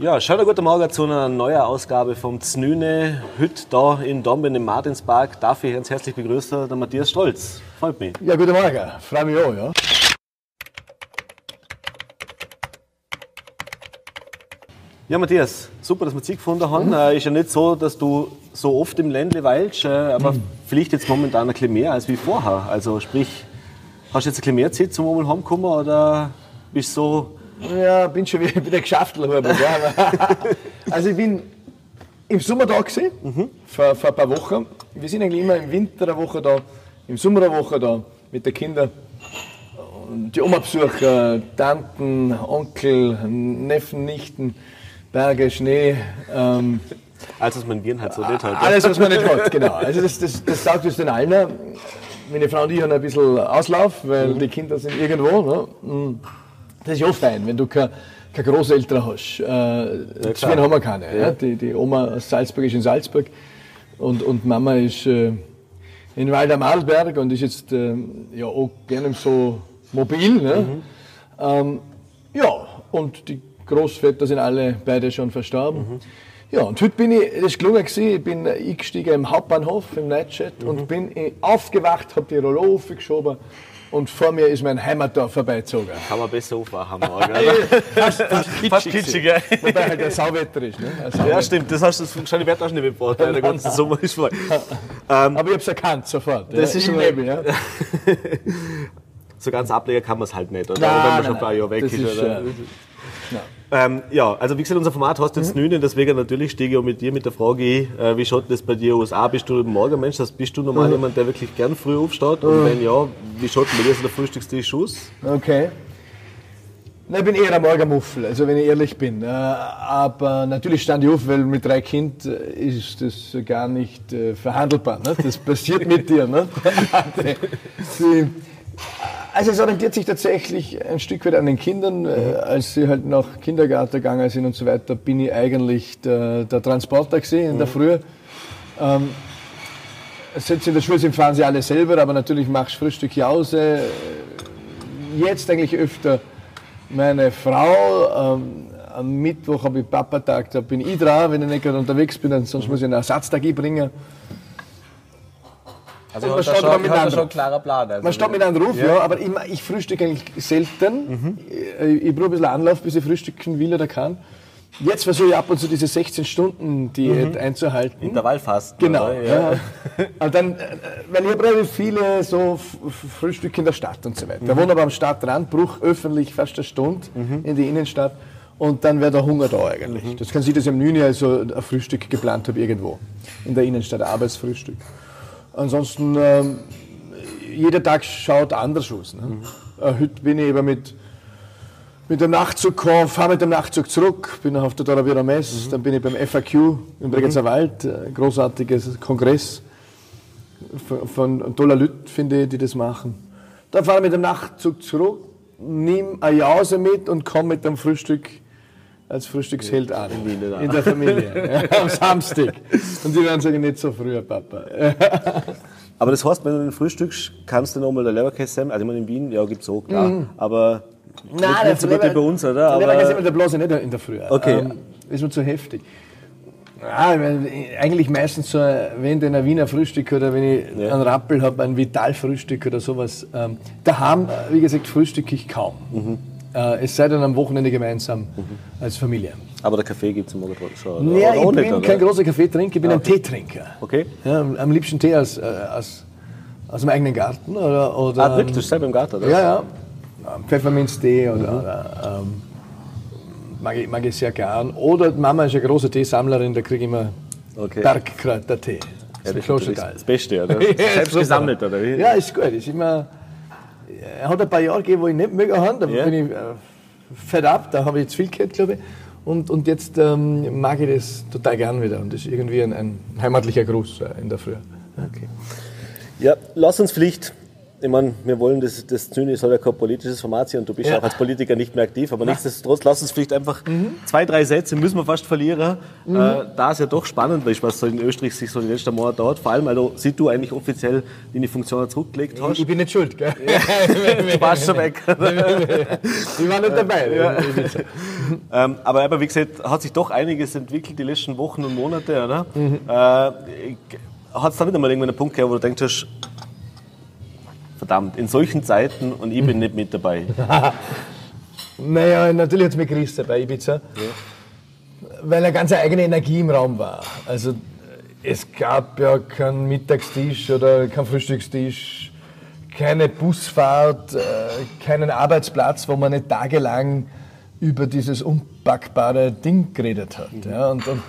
Ja, schönen guten Morgen zu einer neuen Ausgabe vom Znüne. Heute da in Domben im Martinspark darf ich ganz herzlich begrüßen, der Matthias Stolz. Freut mich. Ja, guten Morgen. Freue mich auch, ja. Ja, Matthias, super, dass wir dich gefunden haben. Äh, ist ja nicht so, dass du so oft im Ländle weilst, äh, aber vielleicht jetzt momentan ein bisschen mehr als wie vorher. Also sprich, hast du jetzt ein bisschen mehr Zeit zum einmal heimkommen oder bist du so Ja, bin schon wieder, Hubert, ja. aber- Also ich bin im Sommer da gewesen, vor, vor ein paar Wochen. Wir sind eigentlich immer im Winter eine Woche da, im Sommer eine Woche da mit den Kindern. Die Oma besuchen, Tanten, Onkel, Neffen, Nichten, Berge, Schnee. Ähm, Also, dass man Viren halt so nicht halt. Alles, was man nicht hat, genau. Also das, das, das sagt uns den allen. Meine Frau und ich haben ein bisschen Auslauf, weil die Kinder sind irgendwo. Ne? Das ist ja fein, wenn du keine, keine Großeltern hast. Äh, deswegen haben wir keine. Ja. Die, die Oma aus Salzburg ist in Salzburg und, und Mama ist äh, in Waldam-Arlberg und ist jetzt äh, ja auch gerne so mobil. Ne? Ähm, ja, und die Großväter sind alle beide schon verstorben. Ja, und heute bin ich, das ist gelungen gewesen, ich bin eingestiegen im Hauptbahnhof, im Nightchat und bin äh, aufgewacht, habe die Rollo aufgeschoben und vor mir ist mein Heimatdorf vorbeizogen. Kann man besser aufwachen morgen. Fast, fast Fast kitschig, gell? Wobei halt ein Sauwetter ist. Ne? Ein Sauwetter. Ja, stimmt, das hast du wahrscheinlich Wert auch nicht weil der ganze Sommer ist voll. Ähm, Aber ich habe es erkannt, sofort. Das ja, ist im schon- Nebel, ja. so ganz ablegen kann man es halt nicht, oder? Nein, wenn man nein, schon ein paar nein. Jahre weg Das ist. ist, oder? äh, Ähm, ja, also wie gesagt, unser Format hast du Mhm. jetzt nüne, deswegen natürlich stehe ich auch mit dir mit der Frage äh, wie schaut das bei dir aus? A, bist du ein Morgenmensch, das bist du Mhm. normal jemand, der wirklich gern früh aufsteht? Und wenn ja, wie schaut denn bei dir so der Frühstückstisch aus? Okay. Na, ich bin eher ein Morgenmuffel, also wenn ich ehrlich bin. Äh, Aber natürlich stand ich auf, weil mit drei Kindern ist das gar nicht äh, verhandelbar. Ne? Das passiert mit dir. Ne? Die- Also es orientiert sich tatsächlich ein Stück weit an den Kindern. Äh, Als sie halt nach Kindergarten gegangen sind und so weiter, bin ich eigentlich der, der Transporter gesehen in der Früh. Ähm, Seit sie in der Schule sind, fahren sie alle selber, aber natürlich machst du Frühstück Jause. Jetzt eigentlich öfter meine Frau. Ähm, am Mittwoch habe ich Papatag, da bin ich dran, wenn ich nicht gerade unterwegs bin, sonst muss ich einen Ersatztag einbringen. Also Man steht schon, mit anderen. schon klaren Plan. Also Man steht mit einem Ruf, ja, aber ich, ich frühstücke eigentlich selten. Ich, ich brauche ein bisschen Anlauf, bis ich frühstücken will oder kann. Jetzt versuche ich ab und zu diese 16-Stunden-Diät einzuhalten. Intervallfasten. Genau. oder? Ja. Und dann, äh, weil ich habe relativ viele so Frühstücke in der Stadt und so weiter. Da wohne aber am Stadtrand, bruch öffentlich fast eine Stunde in die Innenstadt und dann wäre der Hunger da eigentlich. Das kann sein, dass ich am 9. Uhr also ein Frühstück geplant habe irgendwo in der Innenstadt, ein Arbeitsfrühstück. Ansonsten, ähm, jeder Tag schaut anders aus. Ne? Äh, heute bin ich aber mit mit dem Nachtzug gekommen, fahre mit dem Nachtzug zurück, bin auf der Doravira Mess, dann bin ich beim FAQ im Bregenzer Wald, ein großartiges Kongress von, von toller Leuten, finde ich, die das machen. Dann fahre ich mit dem Nachtzug zurück, nehme eine Jause mit und komme mit dem Frühstück als Frühstücksheld an. In der Familie. ja, am Samstag. Und die werden sagen, nicht so früher, Papa. Aber das heißt, wenn du den frühstückst, kannst du nochmal der Leberkäse Also ich meine, in Wien, ja, gibt's auch, klar. Aber nicht, nicht so gut wie bei uns, oder? Aber der Aber, der Blase nicht in der Früh. Okay. Ähm, ist mir zu heftig. Ja, mein, eigentlich meistens so, wenn ich ein Wiener Frühstück oder wenn ich Ja. einen Rappel habe, ein Vital-Frühstück oder sowas. Ähm, daheim, äh, wie gesagt, frühstücke ich kaum. Mhm. Äh, es sei denn am Wochenende gemeinsam als Familie. aber der Kaffee gibt's im Morgen schon. Ja, ich bin nicht, kein großer Kaffeetrinker, ich bin ein Teetrinker. Okay. Ja, am, liebsten Tee aus, äh, aus, aus dem eigenen Garten. Oder, oder, Ah, wirklich? Selber im Garten, oder? Ja, ja. Pfefferminztee oder, oder ähm, mag, ich, mag ich sehr gern. Oder Mama ist eine große Teesammlerin, da kriege ich immer Okay. Bergkräutertee. Ja, Das ist das Beste, oder? Ja, Selbst gesammelt, oder wie? Ja, ist gut. Ist immer, er hat ein paar Jahre gegeben, wo ich nicht mögen habe. Da Ja. bin ich äh, fed up, da habe ich zu viel gehabt, glaube ich. Und, und jetzt ähm, mag ich das total gern wieder. Und das ist irgendwie ein, ein heimatlicher Gruß äh, in der Früh. Okay. Ja, lass uns vielleicht ich meine, wir wollen das, das Zynisch soll ja kein politisches Format sein und du bist ja. auch als Politiker nicht mehr aktiv, aber nichtsdestotrotz lass uns vielleicht einfach mhm. zwei, drei Sätze, müssen wir fast verlieren, mhm. äh, da es ja doch spannend ist, was so in Österreich sich so die letzten Monate dauert, vor allem, weil du, sieht du eigentlich offiziell deine Funktion zurückgelegt hast. Ich, ich bin nicht schuld, gell? du warst schon weg. ich war nicht dabei. Ja. ähm, aber, aber wie gesagt, hat sich doch einiges entwickelt die letzten Wochen und Monate, oder? Mhm. Äh, hat es da wieder mal irgendwann einen Punkt gegeben, wo du denkst, verdammt, in solchen Zeiten und ich bin nicht mit dabei. naja, natürlich hat es mich gerissen bei Ibiza, ja. weil eine ganz eigene Energie im Raum war. Also es gab ja keinen Mittagstisch oder keinen Frühstückstisch, keine Busfahrt, äh, keinen Arbeitsplatz, wo man nicht tagelang über dieses unpackbare Ding geredet hat. Mhm. Ja, und, und,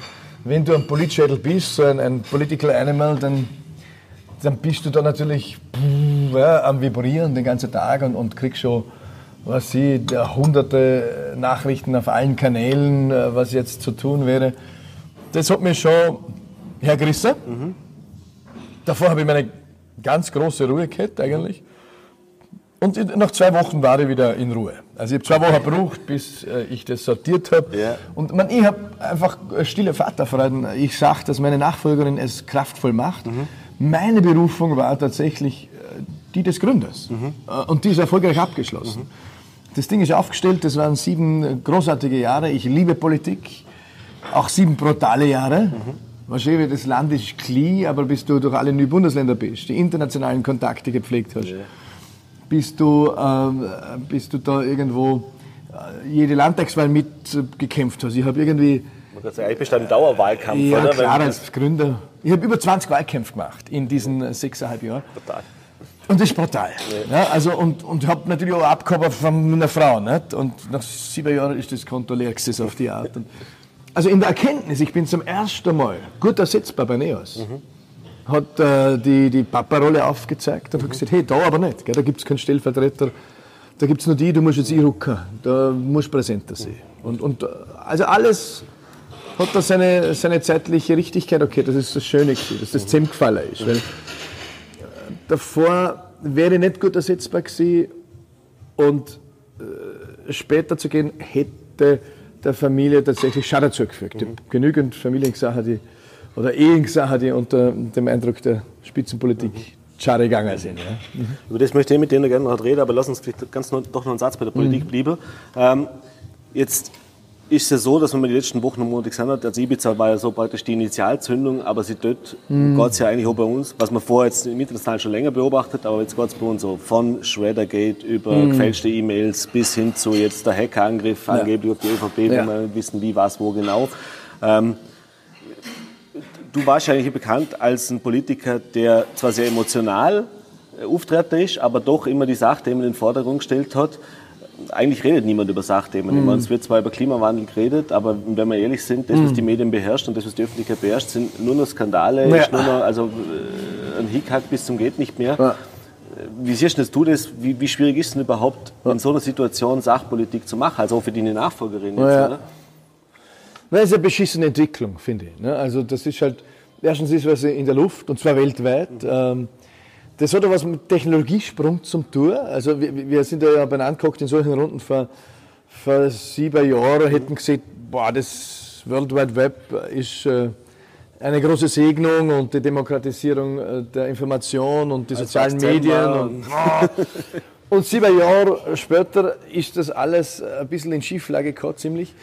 wenn du ein Politschädel bist, so ein, ein Political Animal, dann dann bist du da natürlich pff, ja, am Vibrieren den ganzen Tag und, und kriegst schon, was sie, hunderte Nachrichten auf allen Kanälen, äh, was jetzt zu tun wäre. Das hat mich schon hergerissen. Mhm. Davor habe ich meine ganz große Ruhe gehabt eigentlich. Und nach zwei Wochen war ich wieder in Ruhe. Also ich habe zwei Wochen gebraucht, bis äh, ich das sortiert habe. Yeah. Und man, ich habe einfach stille Vaterfreude. Ich sage, dass meine Nachfolgerin es kraftvoll macht. Mhm. Meine Berufung war tatsächlich äh, die des Gründers. Mhm. Äh, und die ist erfolgreich abgeschlossen. Mhm. Das Ding ist aufgestellt, das waren sieben großartige Jahre. Ich liebe Politik, auch sieben brutale Jahre. Mhm. Wahrscheinlich, das Land ist klein, aber bis du durch alle neuen Bundesländer bist, die internationalen Kontakte gepflegt hast, yeah. bis, du, äh, bis du da irgendwo äh, jede Landtagswahl mitgekämpft hast. Ich habe irgendwie ich bin im Dauerwahlkampf, ja, oder? klar, als Gründer. Ich habe über 20 Wahlkämpfe gemacht in diesen sechseinhalb Jahren. Total. Und das ist brutal. Ja. ja also und, und habe natürlich auch Abgabe von meiner Frau. Nicht? Und nach sieben Jahren ist das Konto leer gesessen auf die Art. Und also in der Erkenntnis, ich bin zum ersten Mal gut ersetzbar bei NEOS. Mhm. Hat äh, die, die Papa-Rolle aufgezeigt und mhm. hat gesagt, hey, da aber nicht, gell, da gibt es keinen Stellvertreter, da gibt es nur die, du musst jetzt einrücken, da musst du präsenter sein. Und, und also alles hat da seine, seine zeitliche Richtigkeit. Okay, das ist das Schöne dass das zusammengefallen ist. Weil äh, davor wäre ich nicht gut ersetzbar gewesen und äh, später zu gehen hätte der Familie tatsächlich Schaden zugefügt. Mhm. genügend Familiensachen, die, oder Ehensachen, die unter dem Eindruck der Spitzenpolitik mhm. schade gegangen sind. Ja. Mhm. Über das möchte ich mit denen gerne noch reden, aber lass uns vielleicht ganz noch, doch noch einen Satz bei der Politik mhm. bleiben. Ähm, jetzt ist es so, dass wenn man die letzten Wochen und Monate gesehen hat, also Ibiza war ja so praktisch die Initialzündung, aber sie dort mhm. geht es ja eigentlich auch bei uns, was man vorher jetzt im Internationalen schon länger beobachtet, aber jetzt geht es bei uns so von Shreddergate über mhm. gefälschte E-Mails bis hin zu jetzt der Hackerangriff ja. angeblich auf die ÖVP, ja. wo wir wissen, wie, was, wo genau. Ähm, du warst ja eigentlich bekannt als ein Politiker, der zwar sehr emotional äh, auftreten ist, aber doch immer die Sachthemen in den Vordergrund gestellt hat eigentlich redet niemand über Sachthemen. Mhm. Meine, es wird zwar über Klimawandel geredet, aber wenn wir ehrlich sind, das, was mhm. die Medien beherrscht und das, was die Öffentlichkeit beherrscht, sind nur noch Skandale, ja. nur noch, also äh, ein Hickhack bis zum geht nicht mehr. Ja. Wie siehst du das? Wie, wie, schwierig ist es denn überhaupt, in so einer Situation Sachpolitik zu machen, also auch für deine Nachfolgerin jetzt, ja. oder? Das ist eine beschissene Entwicklung, finde ich. Ne? Also das ist halt, erstens ist was in der Luft, und zwar weltweit. Mhm. Das hat ja was mit Technologiesprung zum tun. Also wir, wir sind ja beieinander geguckt in solchen Runden vor, vor sieben Jahren, hätten gesagt, boah, das World Wide Web ist äh, eine große Segnung und die Demokratisierung äh, der Information und die sozialen Medien. Und, und sieben Jahre später ist das alles ein bisschen in Schieflage gekommen, ziemlich.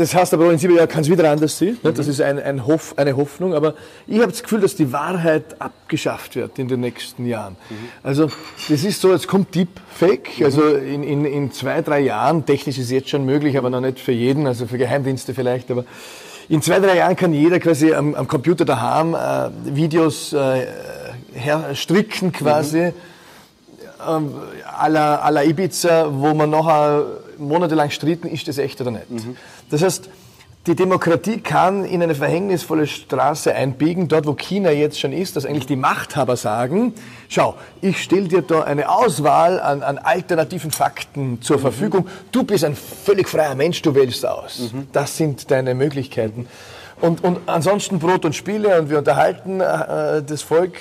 Das heißt aber, in sieben Jahren kann es wieder anders sein. Mhm. Das ist ein, ein Hoff, eine Hoffnung. Aber ich habe das Gefühl, dass die Wahrheit abgeschafft wird in den nächsten Jahren. Mhm. Also das ist so, jetzt kommt Deepfake. Mhm. Also in, in, in zwei, drei Jahren, technisch ist es jetzt schon möglich, aber noch nicht für jeden, also für Geheimdienste vielleicht. Aber in zwei, drei Jahren kann jeder quasi am, am Computer daheim äh, Videos äh, stricken quasi. Mhm. Ähm, à, la, à la Ibiza, wo man nachher monatelang stritten, ist das echt oder nicht. Mhm. Das heißt, die Demokratie kann in eine verhängnisvolle Straße einbiegen, dort wo China jetzt schon ist, dass eigentlich die Machthaber sagen, schau, ich stelle dir da eine Auswahl an, an alternativen Fakten zur mhm. Verfügung, du bist ein völlig freier Mensch, du wählst aus. Mhm. Das sind deine Möglichkeiten. Und, und ansonsten Brot und Spiele und wir unterhalten äh, das Volk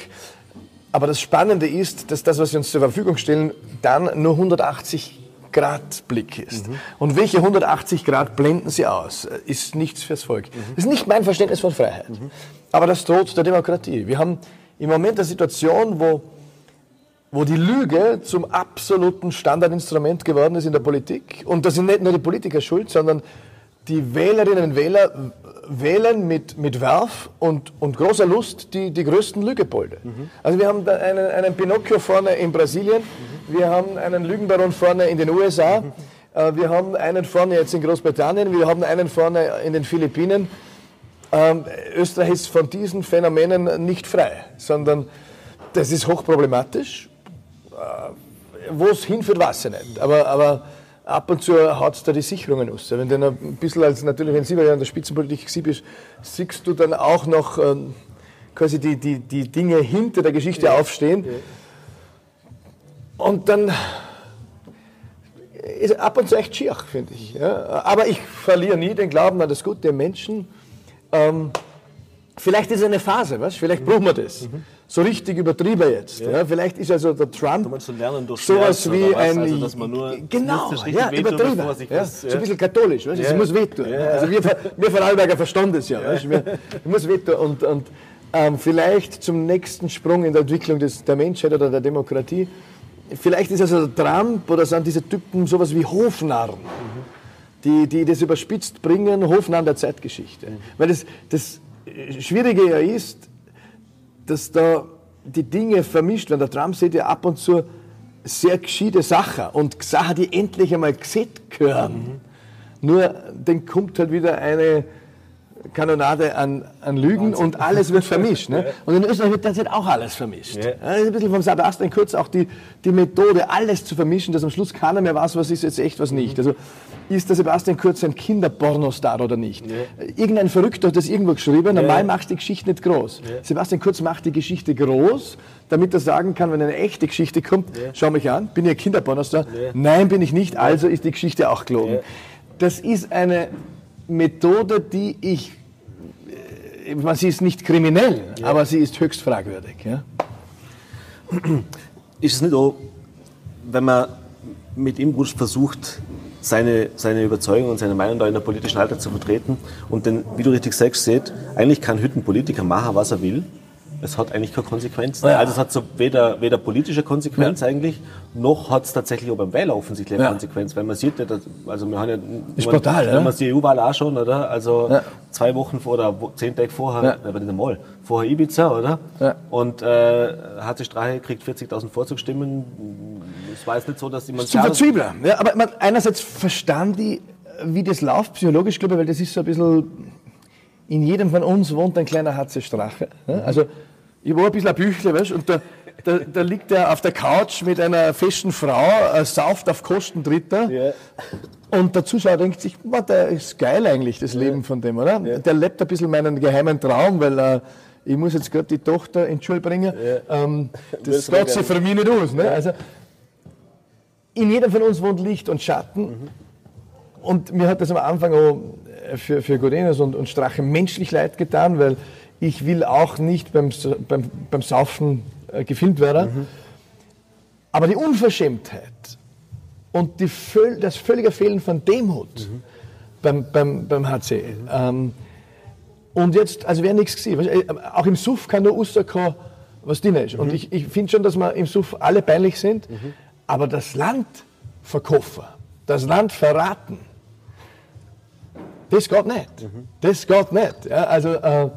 Aber das Spannende ist, dass das, was sie uns zur Verfügung stellen, dann nur 180 Grad Blick ist. Mhm. Und welche 180 Grad blenden sie aus? Ist nichts fürs Volk. Mhm. Das ist nicht mein Verständnis von Freiheit. Mhm. Aber das droht der Demokratie. Wir haben im Moment eine Situation, wo, wo die Lüge zum absoluten Standardinstrument geworden ist in der Politik. Und da sind nicht nur die Politiker schuld, sondern die Wählerinnen und Wähler wählen mit, mit Werf und, und großer Lust die, die größten Lügepolde. Mhm. Also wir haben einen, einen Pinocchio vorne in Brasilien, mhm. wir haben einen Lügenbaron vorne in den USA, mhm. äh, wir haben einen vorne jetzt in Großbritannien, wir haben einen vorne in den Philippinen. Ähm, Österreich ist von diesen Phänomenen nicht frei, sondern das ist hochproblematisch. Äh, Wo es hinführt, weiß ich nicht. Aber, aber ab und zu haut es da die Sicherungen aus. Wenn du ein bisschen als, natürlich, wenn Sie in der Spitzenpolitik bist, siehst du dann auch noch ähm, quasi die, die, die Dinge hinter der Geschichte ja. aufstehen. Ja. Und dann ist ab und zu echt schier, finde ich. Ja. Aber ich verliere nie den Glauben an das Gute der Menschen. Ähm, vielleicht ist es eine Phase, was? vielleicht brauchen wir das. Mhm so richtig übertrieben jetzt. Ja. ja. Vielleicht ist also der Trump so lernen sowas wie ein... Also, dass man nur genau, ja, übertrieben. ja. Das, ja. So ein bisschen katholisch, weißt? Ja. muss wehtun. Also wir, wir Vorarlberger verstanden das ja. Weißt? Wir, muss wehtun. Und, und ähm, vielleicht zum nächsten Sprung in der Entwicklung des, der Menschheit oder der Demokratie, vielleicht ist also der Trump oder sind diese Typen sowas wie Hofnarren. Mhm. Die, die das überspitzt bringen, Hofnarren der Zeitgeschichte. Mhm. Weil das, das Schwierige ja ist, dass da die Dinge vermischt werden. Der Trump sieht ja ab und zu sehr gescheite Sachen und Sachen, die endlich einmal gesehen gehören. Mhm. Nur dann kommt halt wieder eine Kanonade an, an Lügen Wahnsinn. und alles wird vermischt. Ne? Und in Österreich wird derzeit auch alles vermischt. Ja. Ist ein bisschen vom Sebastian Kurz auch die, die Methode, alles zu vermischen, dass am Schluss keiner mehr weiß, was ist jetzt echt, was nicht. Mhm. Also ist der Sebastian Kurz ein Kinderpornostar oder nicht? Ja. Irgendein Verrückter hat das irgendwo geschrieben, normal ja. macht die Geschichte nicht groß. Ja. Sebastian Kurz macht die Geschichte groß, damit er sagen kann, wenn eine echte Geschichte kommt, schau mich an, bin ich ein Kinderpornostar? Nein, bin ich nicht, also ist die Geschichte auch gelogen. Das ist eine Methode, die ich, sie ist nicht kriminell, aber sie ist höchst fragwürdig. Ist es nicht so, wenn man mit ihm versucht, seine, seine Überzeugung und seine Meinung da in der politischen Alltag zu vertreten. Und denn, wie du richtig sagst, seht, eigentlich kann Hüttenpolitiker machen, was er will. Es hat eigentlich keine Konsequenzen. Ja. Also es hat so weder, weder politische Konsequenz ja. eigentlich, noch hat es tatsächlich auch beim Wähler offensichtlich eine ja. Konsequenz. Weil man sieht nicht, also wir haben ja, ist man, brutal, wenn man die EU-Wahl auch schon, oder? Also zwei Wochen vor oder zehn Tage vorher, ja. aber nicht einmal, vorher Ibiza, oder? Und äh, HC Strache kriegt 40.000 Vorzugsstimmen es war jetzt nicht so, dass jemand... Zu verzwiebeln. Ja, aber man, einerseits verstanden die, wie das läuft, psychologisch, glaube ich, weil das ist so ein bisschen... In jedem von uns wohnt ein kleiner HC Strache. Ja? Also, ich war ein bisschen ein Büchle, weißt und da, da, da, liegt er auf der Couch mit einer festen Frau, äh, sauft auf Kosten Dritter. Ja. Und der Zuschauer denkt sich, boah, der ist geil eigentlich, das ja. Leben von dem, oder? Ja. Der lebt ein bisschen meinen geheimen Traum, weil er, ich muss jetzt gerade die Tochter in die Schule bringen. Ähm, das geht sich für mich nicht aus. Ne? Also, in jedem von uns wohnt Licht und Schatten. Mhm. Und mir hat das am Anfang auch äh, für, für Gorenas und, und Strache menschlich leid getan, weil ich will auch nicht beim, beim, beim Saufen äh, gefilmt werden. Mhm. Aber die Unverschämtheit und die, das völlige Fehlen von Demut mhm. beim, beim, beim HC. Mhm. Ähm, und jetzt, also wäre nichts gesehen. Äh, auch im Suff kann nur rauskommen, was drin ist. Und mhm. ich, ich finde schon, dass wir im Suff alle peinlich sind. Mhm. Aber das Land verkaufen, das Land verraten, das geht nicht. Mhm. Das geht nicht. Ja, also äh,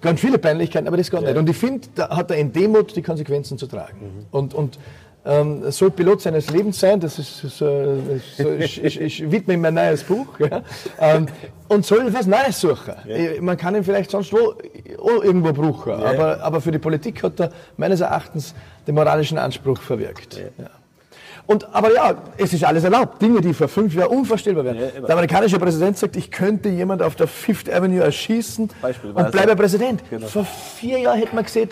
ganz viele Peinlichkeiten, aber das geht ja. nicht. Und ich finde, da hat er in Demut die Konsequenzen zu tragen. Mhm. Und, und ähm, soll Pilot seines Lebens sein, das ist so, so ich, ich, ich, widme ihm mein neues Buch, ja, ähm, und soll was Neues suchen. Ja. Man kann ihn vielleicht sonst wo irgendwo brauchen, aber, aber für die Politik hat er meines Erachtens den moralischen Anspruch verwirkt. Ja. Und, aber ja, es ist alles erlaubt. Dinge, die vor fünf Jahren unvorstellbar wären. Ja, der amerikanische Präsident sagt, ich könnte jemand auf der Fifth Avenue erschießen und bleibe Präsident. Genau. Vor vier Jahren hätte man gesehen,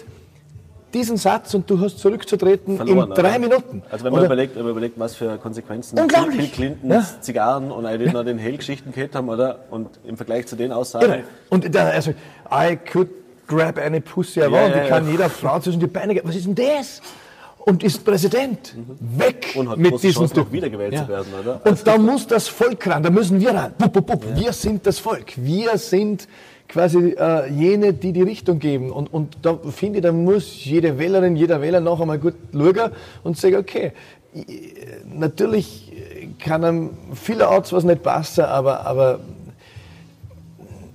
diesen Satz und du hast zurückzutreten Verloren, in drei oder? Minuten. Also wenn man überlegt, wenn man überlegt, was für Konsequenzen Bill Clintons ja. Zigarren und all den Hell-Geschichten gehabt haben, oder? Und im Vergleich zu den Aussagen. Genau. Und der, also, I could grab any pussy I want. ja, ich kann ja. jeder Frau zwischen die Beine geben. Was ist denn das? Und ist Präsident. Weg Und hat mit diesem Typ. wiedergewählt zu werden, oder? Und da muss das Volk ran, da müssen wir ran. Bup, bup, bup. Wir sind das Volk. Wir sind quasi äh, jene, die die Richtung geben. Und, und da finde ich, da muss jede Wählerin, jeder Wähler noch einmal gut schauen und sagen, okay, ich- natürlich kann einem vielerorts was nicht passen, aber, aber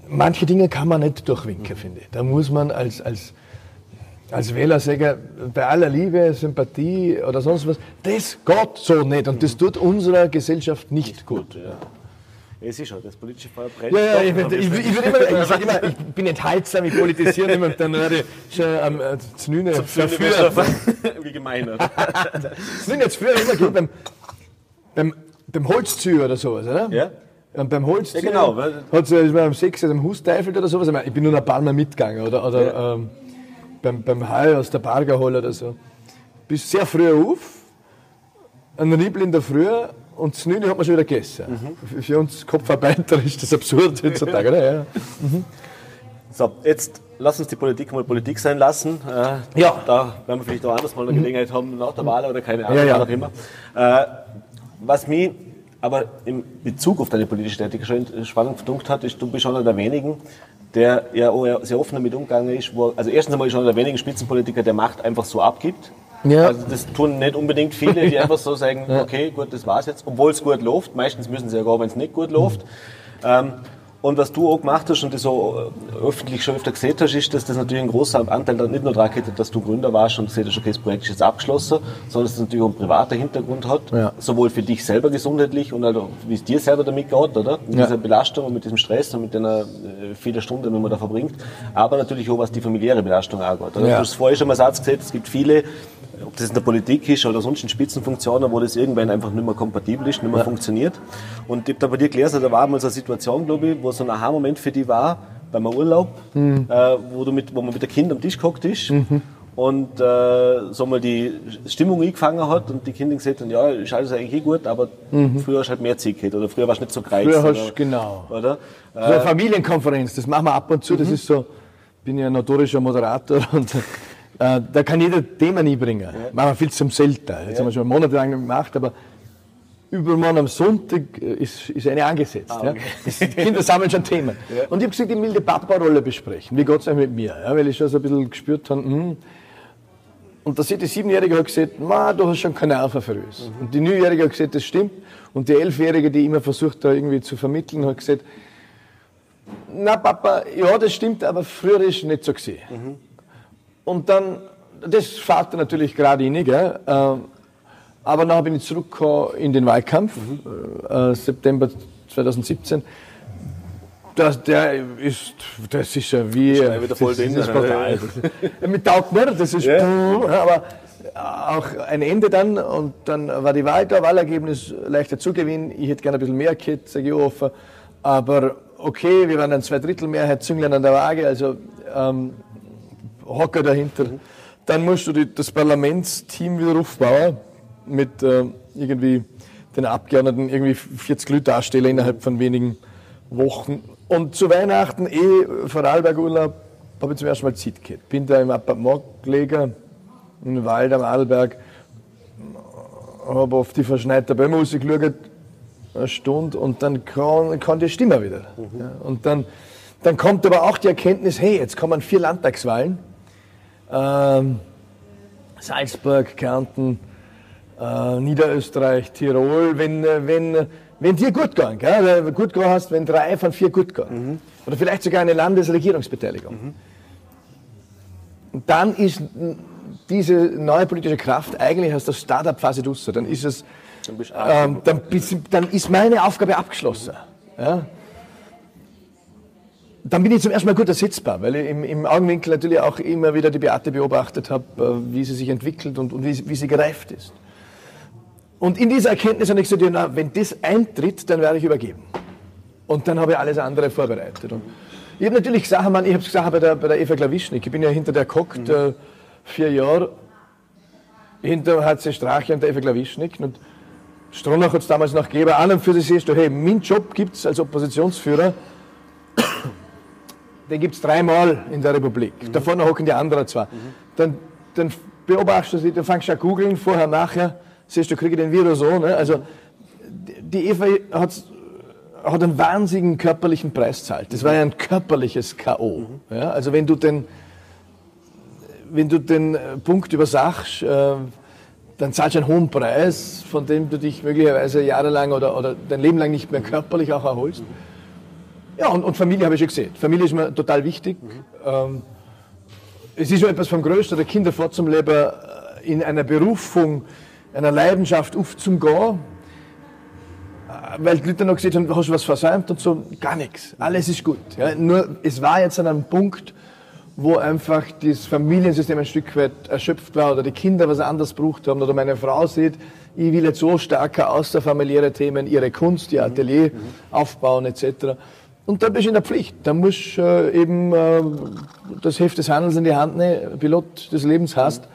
manche Dinge kann man nicht durchwinken, finde ich. Da muss man als, als, als Wähler sagen, bei aller Liebe, Sympathie oder sonst was, das geht so nicht und das tut unserer Gesellschaft nicht gut. Ja. Es ist schon, das politische Feuer brennt. Ja, ja, ich, aber ich, ich, ich, immer, ich, sag immer, ich bin enthaltsam, ich politisiere immer dann werde ich schon am äh, Znüne dafür. Wie gemein, oder? Znüne jetzt früher immer gegeben beim, beim, beim Holzzüger oder sowas, oder? Ja. Und beim Holzzüger Ja, genau, hat es ist mir am Sechs am Husteifel oder sowas. Ich, meine, ich bin nur ein paar Mal mitgegangen oder, oder Ja. ähm, beim, beim Hai aus der Barger holen oder so. Bis sehr früh auf, ein Riebel in der Früh und das Nüni hat man schon wieder gegessen. Für- Für uns Kopfarbeiter ist das absurd heutzutage, oder? Ja. So, jetzt lass uns die Politik mal Politik sein lassen. Äh, Ja. Da werden wir vielleicht auch anders mal eine Gelegenheit haben, nach der Wahl oder keine Ahnung, Ja, ja. immer. Äh, was mich aber im Bezug auf deine politische Tätigkeit schon spannend verdunkt hat, ist, du bist einer der wenigen, der ja sehr offen damit umgegangen ist. Wo, also erstens einmal ist einer der wenigen Spitzenpolitiker, der Macht einfach so abgibt. Ja. Also das tun nicht unbedingt viele, die einfach so sagen, okay, gut, das war's jetzt, obwohl es gut läuft. Meistens müssen sie ja gar, wenn es nicht gut läuft. Ähm, und was du auch gemacht hast und das so äh, öffentlich schon öfter gesehen hast, ist, dass das natürlich ein großer Anteil dann nicht nur daran geht, dass du Gründer warst und gesehen hast, okay, das Projekt ist jetzt abgeschlossen, sondern dass es natürlich auch einen privaten Hintergrund hat, Ja. sowohl für dich selber gesundheitlich und halt auch, wie es dir selber damit geht, oder? Mit Ja. dieser Belastung und mit diesem Stress und mit den äh, vielen Stunden, die man da verbringt, aber natürlich auch, was die familiäre Belastung angeht. Oder? Ja. Du hast vorher schon mal Satz gesagt, es gibt viele, ob das in der Politik ist oder sonst in Spitzenfunktionen, wo das irgendwann einfach nicht mehr kompatibel ist, nicht mehr funktioniert. Und ich habe da bei dir gelesen, da war mal so eine Situation, glaube ich, wo so ein Aha-Moment für dich war, beim Urlaub, Mhm. äh, wo, du mit, wo man mit der Kind am Tisch gehockt ist und äh, so mal die Stimmung eingefangen hat und die Kinder gesagt haben, ja, ist alles eigentlich eh gut, aber früher hast du halt mehr Zeit oder früher warst du nicht so gereizt. Mhm. Früher hast du- genau. Oder? So eine Familienkonferenz, das machen wir ab und zu, das ist so, ich bin ja ein notorischer Moderator und äh, da kann jeder Thema nie bringen. Machen wir viel zum selten. Jetzt haben wir schon monatelang gemacht, aber übermorgen am Sonntag äh, ist, ist eine angesetzt. ja. Das, die Kinder sammeln schon Themen. Und ich habe gesagt, ich will die Papa-Rolle besprechen. Wie geht es eigentlich mit mir? Ja, weil ich schon so ein bisschen gespürt habe, hm. und da sieht die Siebenjährige hat gesagt, Ma, du hast schon keine Nerven für uns. Und die Neunjährige hat gesagt, das stimmt. Und die Elfjährige, die immer versucht, da irgendwie zu vermitteln, hat gesagt, na Papa, ja, das stimmt, aber früher ist es nicht so gesehen. Und dann, das fährt natürlich gerade rein, gell? Ähm, aber dann bin ich zurückgekommen in den Wahlkampf, äh, September 2017. Das, der ist, das ist ja wie, Schnell wieder voll das, drin, das ist brutal. Mit taugt nicht, das ist, ja, aber auch ein Ende dann und dann war die Wahl da, Wahlergebnis leichter Zugewinn. Ich hätte gerne ein bisschen mehr gehabt, sage ich offen. Aber okay, wir waren dann zwei Drittel Mehrheit, Zünglein an der Waage, also ähm, Hocker dahinter. Dann musst du die, das Parlamentsteam wieder aufbauen mit äh, irgendwie den Abgeordneten, irgendwie 40 Leute darstellen innerhalb von wenigen Wochen. Und zu Weihnachten, eh Vorarlberg-Urlaub, habe ich zum ersten Mal Zeit gehabt. Bin da im Appartement gelegen, im Wald am Arlberg, habe auf die verschneite Bäume rausgeschaut, eine Stunde, und dann kann, kann die Stimme wieder. Ja, und dann, dann kommt aber auch die Erkenntnis, hey, jetzt kommen vier Landtagswahlen. Ähm, Salzburg, Kärnten, äh, Niederösterreich, Tirol, wenn, äh, wenn, äh, wenn dir gut gehen, gell? gut gehen hast, wenn drei von vier gut gehen. Oder vielleicht sogar eine Landesregierungsbeteiligung. Und dann ist diese neue politische Kraft eigentlich aus der Startup-Phase raus. Dann ist es, Dann ähm, dann, dann ist meine Aufgabe abgeschlossen. Ja? Dann bin ich zum ersten Mal gut ersetzbar, weil ich im, im Augenwinkel natürlich auch immer wieder die Beate beobachtet habe, äh, wie sie sich entwickelt und, und wie, sie- wie sie gereift ist. Und in dieser Erkenntnis habe ich gesagt, na, wenn das eintritt, dann werde ich übergeben. Und dann habe ich alles andere vorbereitet. Und ich habe natürlich gesagt, Mann, ich habe es gesagt bei der, bei der Eva Klawischnik, ich bin ja hinter der gehockt, äh, vier Jahre, hinter HC Strache und der Eva Klawischnik. Und Stronach hat es damals noch gegeben. An und für sich siehst du, hey, mein Job gibt es als Oppositionsführer, den gibt es dreimal in der Republik. Da vorne hocken die anderen zwei. Dann, dann beobachtest du sie, dann fangst du an googeln, vorher, nachher, siehst du, kriege ich den Virus so. Ne? Also die Eva hat, hat einen wahnsinnigen körperlichen Preis zahlt. Das war ja ein körperliches K.O. Ja? Also wenn du den, wenn du den äh, Punkt übersachst, äh, dann zahlst du einen hohen Preis, von dem du dich möglicherweise jahrelang oder, oder dein Leben lang nicht mehr körperlich auch erholst. Ja, und, und Familie habe ich schon gesehen. Familie ist mir total wichtig. Ähm, es ist schon etwas vom Größten, Kinder vorzuleben, äh, in einer Berufung, einer Leidenschaft aufzugehen, äh, weil die Leute noch gesagt haben, hast du was versäumt und so, gar nichts. Alles ist gut. Ja. Nur, es war jetzt an einem Punkt, wo einfach das Familiensystem ein Stück weit erschöpft war oder die Kinder was anderes braucht haben oder meine Frau sieht, ich will jetzt so stärker außerfamiliäre Themen, ihre Kunst, ihr Atelier mhm. aufbauen etc. Und da bist du in der Pflicht. Da musst du äh, eben äh, das Heft des Handels in die Hand nehmen, Pilot des Lebens hast.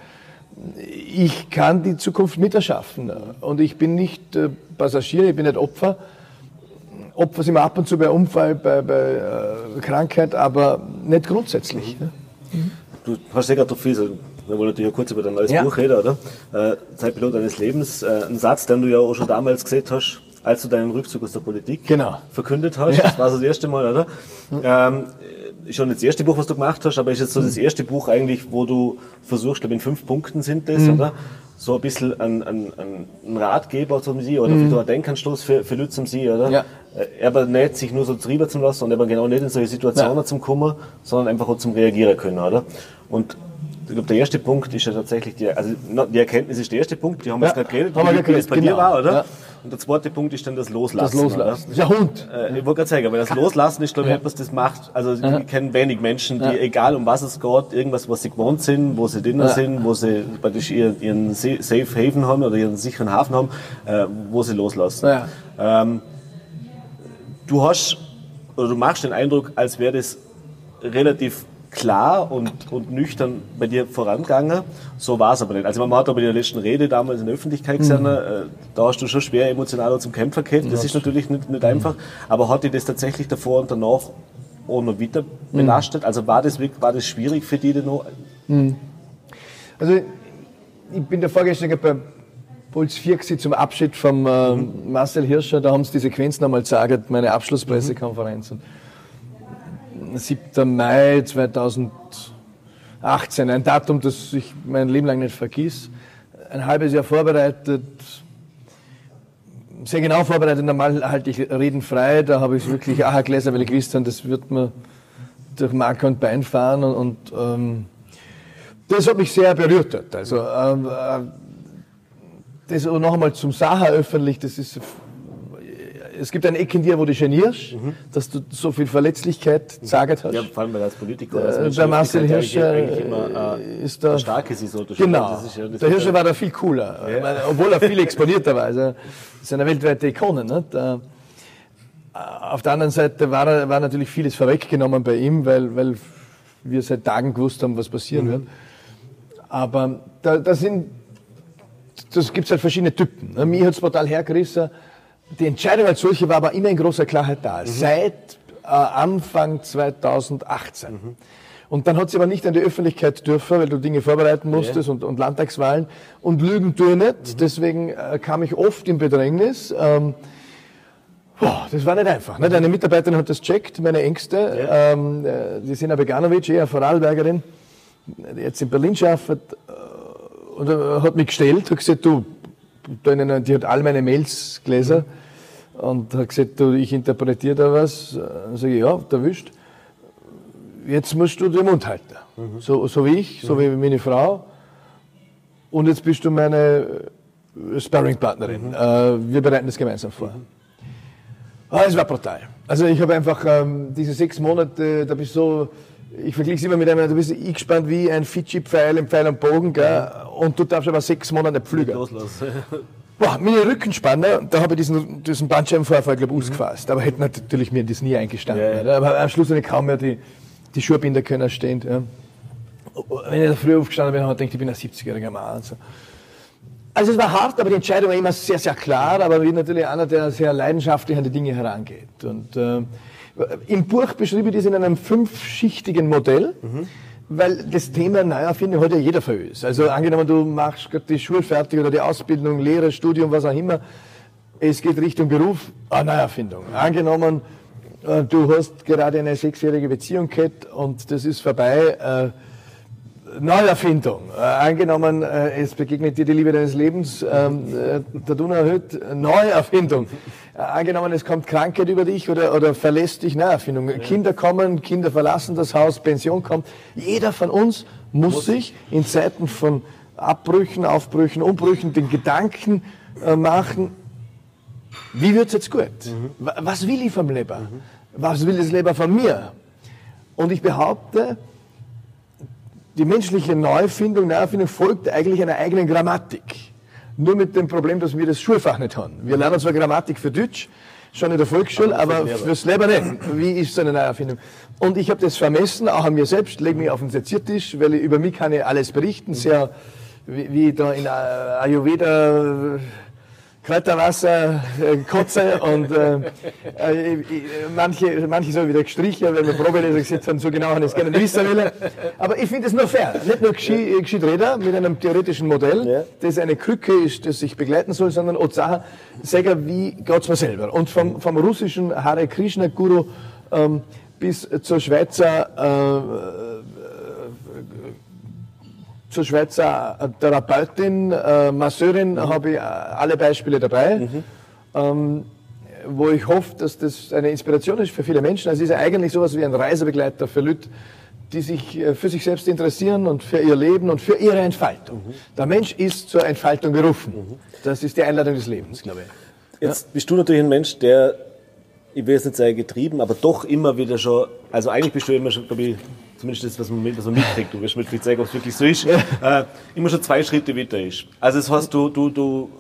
Ich kann die Zukunft miterschaffen. Und ich bin nicht äh, Passagier, ich bin nicht Opfer. Opfer sind wir ab und zu bei Unfall, bei, bei äh, Krankheit, aber nicht grundsätzlich. Mhm. Ne? Du hast ja gerade viel, so, wir wollen natürlich kurz über dein neues ja. Buch reden, oder? Äh, Zeitpilot deines Lebens. Äh, ein Satz, den du ja auch schon damals gesehen hast, als du deinen Rückzug aus der Politik genau. verkündet hast. Ja. Das war so das erste Mal, oder? Ähm, schon das erste Buch, was du gemacht hast, aber ist jetzt so das erste Buch eigentlich, wo du versuchst, glaube in fünf Punkten sind das, mhm. oder? So ein bisschen ein, ein, ein Ratgeber zum Sie oder mhm. ein Denkanstoß für, für Leute zum Sie, oder? Ja. Äh, aber nicht sich nur so drüber zu lassen und aber genau nicht in solche Situationen ja. zum Kummer, sondern einfach auch zum Reagieren können, oder? Und ich glaube, der erste Punkt ist ja tatsächlich die, also die Erkenntnis ist der erste Punkt, die haben wir ja, jetzt gerade geredet, wie das bei genau. dir war, oder? Ja. Und der zweite Punkt ist dann das Loslassen. Das Loslassen. Ist ein Hund. Äh, ich wollte gerade sagen, aber das Loslassen ist, glaube ich, etwas, das macht, also ja. ich kenne wenig Menschen, die, ja. egal um was es geht, irgendwas, was sie gewohnt sind, wo sie drinnen ja. sind, wo sie praktisch ihren, ihren Safe Haven haben oder ihren sicheren Hafen haben, äh, wo sie loslassen. Ja. Ähm, du hast, oder du machst den Eindruck, als wäre das relativ klar und, und nüchtern bei dir vorangegangen. So war es aber nicht. Also man hat aber in der letzten Rede damals in der Öffentlichkeit gesehen, mhm. äh, da hast du schon schwer emotional zum Kämpfer gehabt. Das ist natürlich nicht, nicht einfach. Aber hat dich das tatsächlich davor und danach auch noch wieder mhm. belastet? Also war das, war das schwierig für dich denn noch? Mhm. Also ich bin der vorgestern bei Puls 4 zum Abschied von äh, mhm. Marcel Hirscher, da haben sie die Sequenz nochmal gesagt, meine Abschlusspressekonferenz. Mhm. 7. Mai 2018, ein Datum, das ich mein Leben lang nicht vergiss. Ein halbes Jahr vorbereitet, sehr genau vorbereitet. Normal halte ich Reden frei, da habe ich wirklich aha gelesen, weil ich gewusst habe, das wird mir durch Mark und Bein fahren und, und ähm, das hat mich sehr berührt. Also ähm, äh, das noch einmal zum Saha öffentlich, das ist es gibt eine Ecke in dir, wo du genierst, mhm. dass du so viel Verletzlichkeit gezeigt hast. Ja, vor allem weil als Politiker. Als äh, der Marcel Hirscher immer, äh, ist da. Stark ist so. Genau. Ja, der Hirscher war da viel cooler. Ja. Meine, obwohl er viel exponierter war. Also, das ist eine weltweite Ikone. Nicht? Äh, auf der anderen Seite war, war natürlich vieles vorweggenommen bei ihm, weil, weil wir seit Tagen gewusst haben, was passieren mhm. wird. Aber da, da sind, das gibt halt verschiedene Typen. Mir hat es total hergerissen die Entscheidung als solche war aber immer in großer Klarheit da, mhm. seit äh, Anfang 2018. Mhm. Und dann hat sie aber nicht an die Öffentlichkeit dürfen, weil du Dinge vorbereiten musstest ja. und, und, Landtagswahlen. Und lügen tue nicht. Mhm. Deswegen äh, kam ich oft in Bedrängnis. Ähm, boah, das war nicht einfach. Ne? Eine Mitarbeiterin hat das checkt, meine Engste. Ja. Ähm, äh, die Sina Beganovic, eher Vorarlbergerin, die jetzt in Berlin arbeitet. Äh, und äh, hat mich gestellt, hat gesagt, du, die hat all meine Mails gelesen mhm. und hat gesagt, du, ich interpretiere da was. Dann sage ich, ja, erwischt. Jetzt musst du den Mund halten. Mhm. So, so wie ich, so mhm. wie meine Frau. Und jetzt bist du meine äh, Sparringpartnerin. Mhm. Äh, wir bereiten das gemeinsam vor. Oh, es war brutal. Also ich habe einfach ähm, diese sechs Monate, da bist du so ich vergleiche es immer mit einem, du bist eingespannt wie ein Fidschi-Pfeil im Pfeil am Bogen, gell? Und du darfst aber sechs Monate nicht fliegen. Boah, meine Rückenspanne, da habe ich diesen, diesen Bandscheibenvorfall, glaube ich, mhm. ausgefasst. Aber hätte natürlich mir das nie eingestanden. Ja, ja. Aber am Schluss habe ich kaum mehr die, die Schuhbinder können stehen. Ja. Wenn ich da früh aufgestanden bin, habe ich gedacht, ich bin ein 70-jähriger Mann. So. Also es war hart, aber die Entscheidung war immer sehr, sehr klar. Aber ich bin natürlich einer, der sehr leidenschaftlich an die Dinge herangeht. Und äh, Im Buch beschriebe ich das in einem fünfschichtigen Modell. Weil das Thema Neuerfindung hat ja jeder für uns. Also angenommen, du machst gerade die Schule fertig oder die Ausbildung, Lehre, Studium, was auch immer. Es geht Richtung Beruf, eine Neuerfindung. Angenommen, äh, du hast gerade eine sechsjährige Beziehung gehabt und das ist vorbei. Äh, Neuerfindung. Äh, angenommen, äh, es begegnet dir die Liebe deines Lebens, ähm, äh, der Donau erhöht, Neuerfindung. Äh, angenommen, es kommt Krankheit über dich oder, oder verlässt dich, Neuerfindung. Ja. Kinder kommen, Kinder verlassen das Haus, Pension kommt. Jeder von uns muss, muss sich in Zeiten von Abbrüchen, Aufbrüchen, Umbrüchen den Gedanken äh, machen, wie wird's jetzt gut? Mhm. Was will ich vom Leben? Mhm. Was will das Leben von mir? Und ich behaupte, die menschliche Neufindung, Neuerfindung folgt eigentlich einer eigenen Grammatik. Nur mit dem Problem, dass wir das Schulfach nicht haben. Wir lernen zwar Grammatik für Deutsch, schon in der Volksschule, aber, aber fürs Leben nicht. Wie ist so eine Neuerfindung? Und ich habe das vermessen, auch an mir selbst, lege mich auf den Seziertisch, weil ich, über mich kann ich alles berichten, sehr, wie, wie da in Ayurveda Kräuterwasser, äh, Kotze und äh, äh, manche, manche so wieder gestrichen, weil wir Probeleser gesetzt haben, so genau haben ich es gerne nicht wissen will. Aber ich finde es nur fair. Nicht nur gescheit, gescheit reden mit einem theoretischen Modell, ja. das eine Krücke ist, das sich begleiten soll, sondern Sachen sagen, wie geht's mir selber. Und vom, vom russischen Hare Krishna Guru ähm, bis zur Schweizer äh, zur Schweizer äh, Therapeutin, äh, Masseurin, mhm. habe ich äh, alle Beispiele dabei. Mhm. Ähm, wo ich hoffe, dass das eine Inspiration ist für viele Menschen. Also es ist ja eigentlich sowas wie ein Reisebegleiter für Leute, die sich äh, für sich selbst interessieren und für ihr Leben und für ihre Entfaltung. Mhm. Der Mensch ist zur Entfaltung berufen. Mhm. Das ist die Einladung des Lebens, glaube ich. Jetzt ja? bist du natürlich ein Mensch, der, ich will jetzt nicht sagen getrieben, aber doch immer wieder schon, also eigentlich bist du immer schon, glaube ich, zumindest das, was man, was man mitkriegt, du wirst mir vielleicht sagen, ob es wirklich so ist, äh, immer schon zwei Schritte weiter ist. Also das heißt, du, du, du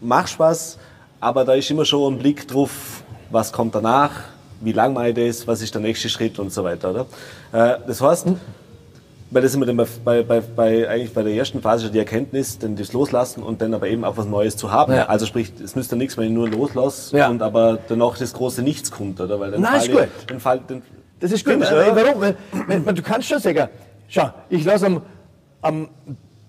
machst was, aber da ist immer schon ein Blick drauf, was kommt danach, wie lang mache ich das, was ist der nächste Schritt und so weiter. Oder? Äh, das heißt, weil das immer dann bei, bei, bei, eigentlich bei der ersten Phase schon die Erkenntnis, dann das Loslassen und dann aber eben auch was Neues zu haben. Ja. Also sprich, es müsste nichts, wenn ich nur loslasse ja. und aber danach das große Nichts kommt, oder? Weil dann Nein, ist gut. Dann fall, dann, das ist gut. Ja. Warum? Du kannst schon sagen, schau, ich lasse am, am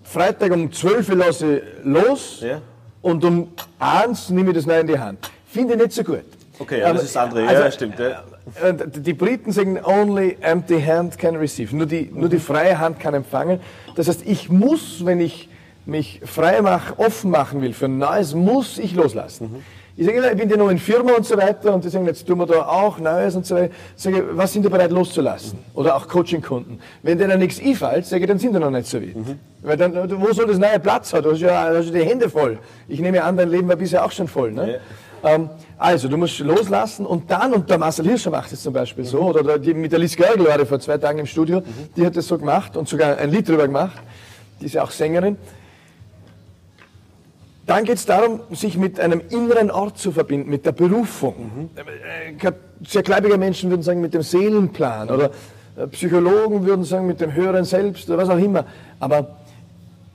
Freitag um 12 Uhr lasse los ja. und um 1 nehme ich das neu in die Hand. Finde ich nicht so gut. Okay, ja, das ist andere. Also, ja, stimmt. Ja. Äh, die Briten sagen, only empty hand can receive. Nur die, nur die freie Hand kann empfangen. Das heißt, ich muss, wenn ich mich frei mache, offen machen will für Neues, muss ich loslassen. Mhm. Ich sage ich bin noch in Firma und so weiter und die sagen, jetzt tun wir da auch Neues und so weiter. Ich sage, was sind die bereit loszulassen? Oder auch Coaching-Kunden. Wenn denen nichts einfällt, sage ich, dann sind die noch nicht so weit. Mhm. Weil dann, wo soll das neue Platz haben? Du hast ja du hast die Hände voll. Ich nehme an, dein Leben war bisher auch schon voll. Ne? Ja. Ähm, also, du musst loslassen und dann, und der Marcel Hirscher macht es zum Beispiel mhm. so, oder die, mit der Liz Görgel war ich vor zwei Tagen im Studio, mhm. die hat das so gemacht und sogar ein Lied drüber gemacht. Die ist ja auch Sängerin. Dann geht es darum, sich mit einem inneren Ort zu verbinden, mit der Berufung. Mhm. Sehr gläubige Menschen würden sagen, mit dem Seelenplan oder äh, Psychologen würden sagen, mit dem höheren Selbst oder was auch immer. Aber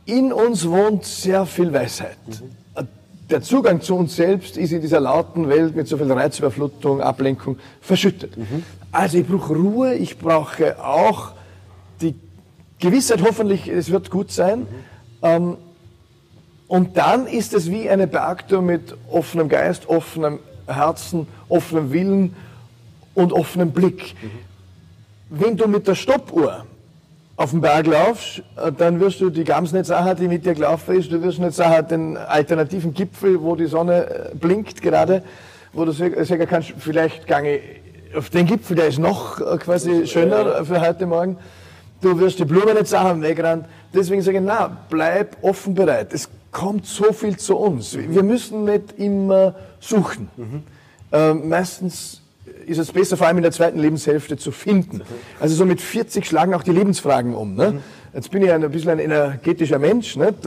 in uns wohnt sehr viel Weisheit. Mhm. Der Zugang zu uns selbst ist in dieser lauten Welt mit so viel Reizüberflutung, Ablenkung verschüttet. Mhm. Also ich brauche Ruhe, ich brauche auch die Gewissheit, hoffentlich, es wird gut sein. Mhm. Ähm, und dann ist es wie eine Bergtour mit offenem Geist, offenem Herzen, offenem Willen und offenem Blick. Mhm. Wenn du mit der Stoppuhr auf den Berg laufst, äh, dann wirst du die Gams nicht sagen, die mit dir gelaufen ist. Du wirst nicht sagen, den alternativen Gipfel, wo die Sonne äh, blinkt gerade, wo du sagen kannst, vielleicht gange auf den Gipfel, der ist noch äh, quasi schöner für heute Morgen. Du wirst die Blume nicht sagen, wegrennen. Deswegen sage ich, na, bleib offen bereit. Es kommt so viel zu uns. Wir müssen nicht immer suchen. Mhm. Äh, meistens ist es besser, vor allem in der zweiten Lebenshälfte zu finden. Also so mit 40 schlagen auch die Lebensfragen um. Ne? Mhm. Jetzt bin ich ein bisschen ein energetischer Mensch. Nicht?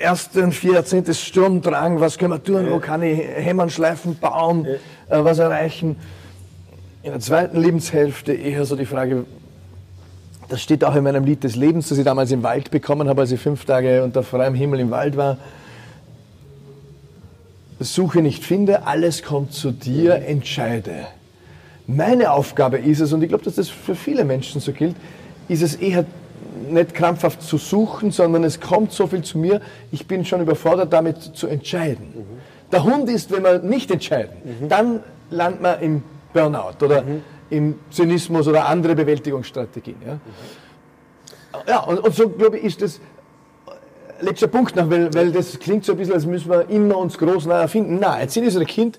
Erst ein vier Jahrzehnte Sturmdrang, was können wir tun, wo kann ich hämmern, schleifen, bauen, äh, was erreichen. In der zweiten Lebenshälfte eher so die Frage, das steht auch in meinem Lied des Lebens, das ich damals im Wald bekommen habe, als ich fünf Tage unter freiem Himmel im Wald war. suche nicht finde, alles kommt zu dir, entscheide. Meine Aufgabe ist es, und ich glaube, dass das für viele Menschen so gilt, ist es eher nicht krampfhaft zu suchen, sondern es kommt so viel zu mir, ich bin schon überfordert damit zu entscheiden. Mhm. Der Hund ist, wenn wir nicht entscheiden, mhm. dann landet man im Burnout oder mhm. Im Zynismus oder andere Bewältigungsstrategien. Ja, ja und, und so, glaube ich, ist das letzter Punkt noch, weil, weil das klingt so ein bisschen, als müssen wir immer uns groß neu erfinden. Nein, jetzt sind ein Kind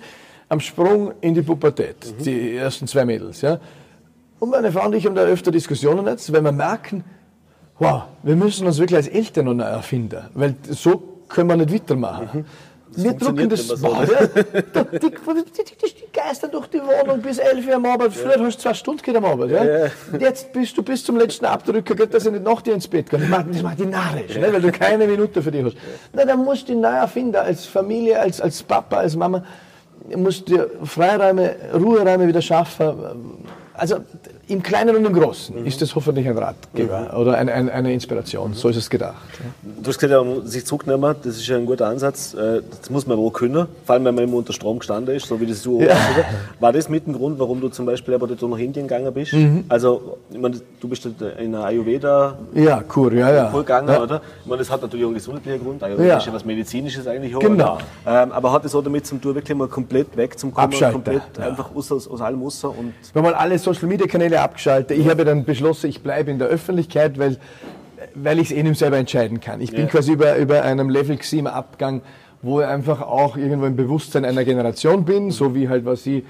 am Sprung in die Pubertät, mhm. die ersten zwei Mädels. Ja. Und meine Frau und ich haben da öfter Diskussionen jetzt, weil wir merken, wow, wir müssen uns wirklich als Eltern noch neu erfinden, weil so können wir nicht weitermachen. Mhm. Wir drucken das boah, ja, die, die, die, geistern durch die Wohnung bis 11 Uhr am Abend. Früher ja. hast du zwei Stunden geht am Abend. Ja? ja? Jetzt bist du bis zum letzten Abdrücker, geht, dass ich nicht nach dir ins Bett kann. Das macht, das macht die narrisch, ne? weil du keine Minute für dich hast. Na, dann musst du dich neu erfinden, als Familie, als, als Papa, als Mama. Du musst dir Freiräume, Ruheräume wieder schaffen. Also im Kleinen und im Großen mhm. ist das hoffentlich ein Ratgeber mhm. oder ein, ein, eine Inspiration. Mhm. So ist es gedacht. Du hast gesagt, ja, sich zurücknehmen, das ist ja ein guter Ansatz. Äh, das muss man auch können, vor allem wenn man immer unter Strom gestanden ist, so wie das du ja. War das mit dem Grund, warum du zum Beispiel aber dort nach Indien gegangen bist? Mhm. Also, ich meine, du bist in der Ayurveda ja, cool, ja, ja. gegangen, ja. oder? Ich meine, das hat natürlich auch einen gesundheitlichen Grund. Ayurveda ja. ist ja was Medizinisches eigentlich auch. Genau. Ähm, aber hat es auch damit zu tun, wirklich mal komplett weg zum Kommen, komplett einfach aus, aus, allem außer und. Wir haben alle Social Media Kanäle abgeschaltet. Ich habe dann beschlossen, ich bleibe in der Öffentlichkeit, weil, weil ich es eh nicht selber entscheiden kann. Ich bin ja. quasi über, über einem Level im Abgang, wo ich einfach auch irgendwo im Bewusstsein einer Generation bin, so wie halt was sie,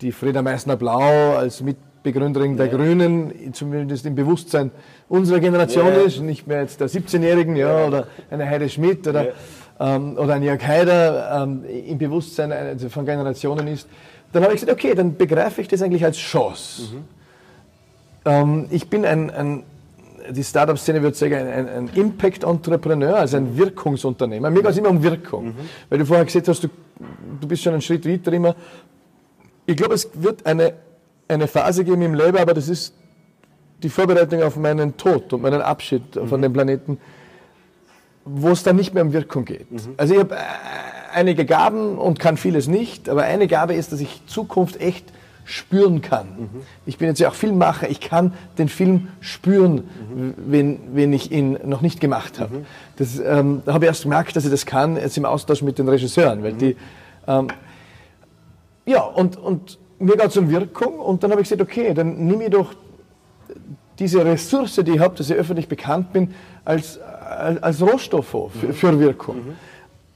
die Frieda Meissner-Blau als Mitbegründerin der ja. Grünen, zumindest im Bewusstsein unserer Generation ja. ist, nicht mehr jetzt der 17-Jährigen ja, oder eine Heide Schmidt oder, ähm, oder ein Jörg Haider ähm, im Bewusstsein von Generationen ist, dann habe ich gesagt, okay, dann begreife ich das eigentlich als Chance. Mhm. Ähm, ich bin ein, ein die Startup-Szene würde sagen, ein, ein Impact-Entrepreneur, also ein Wirkungsunternehmer. Mir geht es immer um Wirkung. Mhm. Weil du vorher gesagt hast, du, du bist schon einen Schritt weiter immer. Ich glaube, es wird eine, eine Phase geben im Leben, aber das ist die Vorbereitung auf meinen Tod und meinen Abschied mhm. von dem Planeten, wo es dann nicht mehr um Wirkung geht. Mhm. Also ich habe äh, einige Gaben und kann vieles nicht, aber eine Gabe ist, dass ich Zukunft echt spüren kann. Mhm. Ich bin jetzt ja auch Filmmacher, ich kann den Film spüren, mhm. wenn, wenn ich ihn noch nicht gemacht habe. Mhm. Das ähm, habe ich erst gemerkt, dass ich das kann, jetzt im Austausch mit den Regisseuren, weil die, ähm, ja, und, und mir geht es um Wirkung und dann habe ich gesagt, okay, dann nehme ich doch diese Ressource, die ich habe, dass ich öffentlich bekannt bin, als, als, als Rohstoff für, für Wirkung.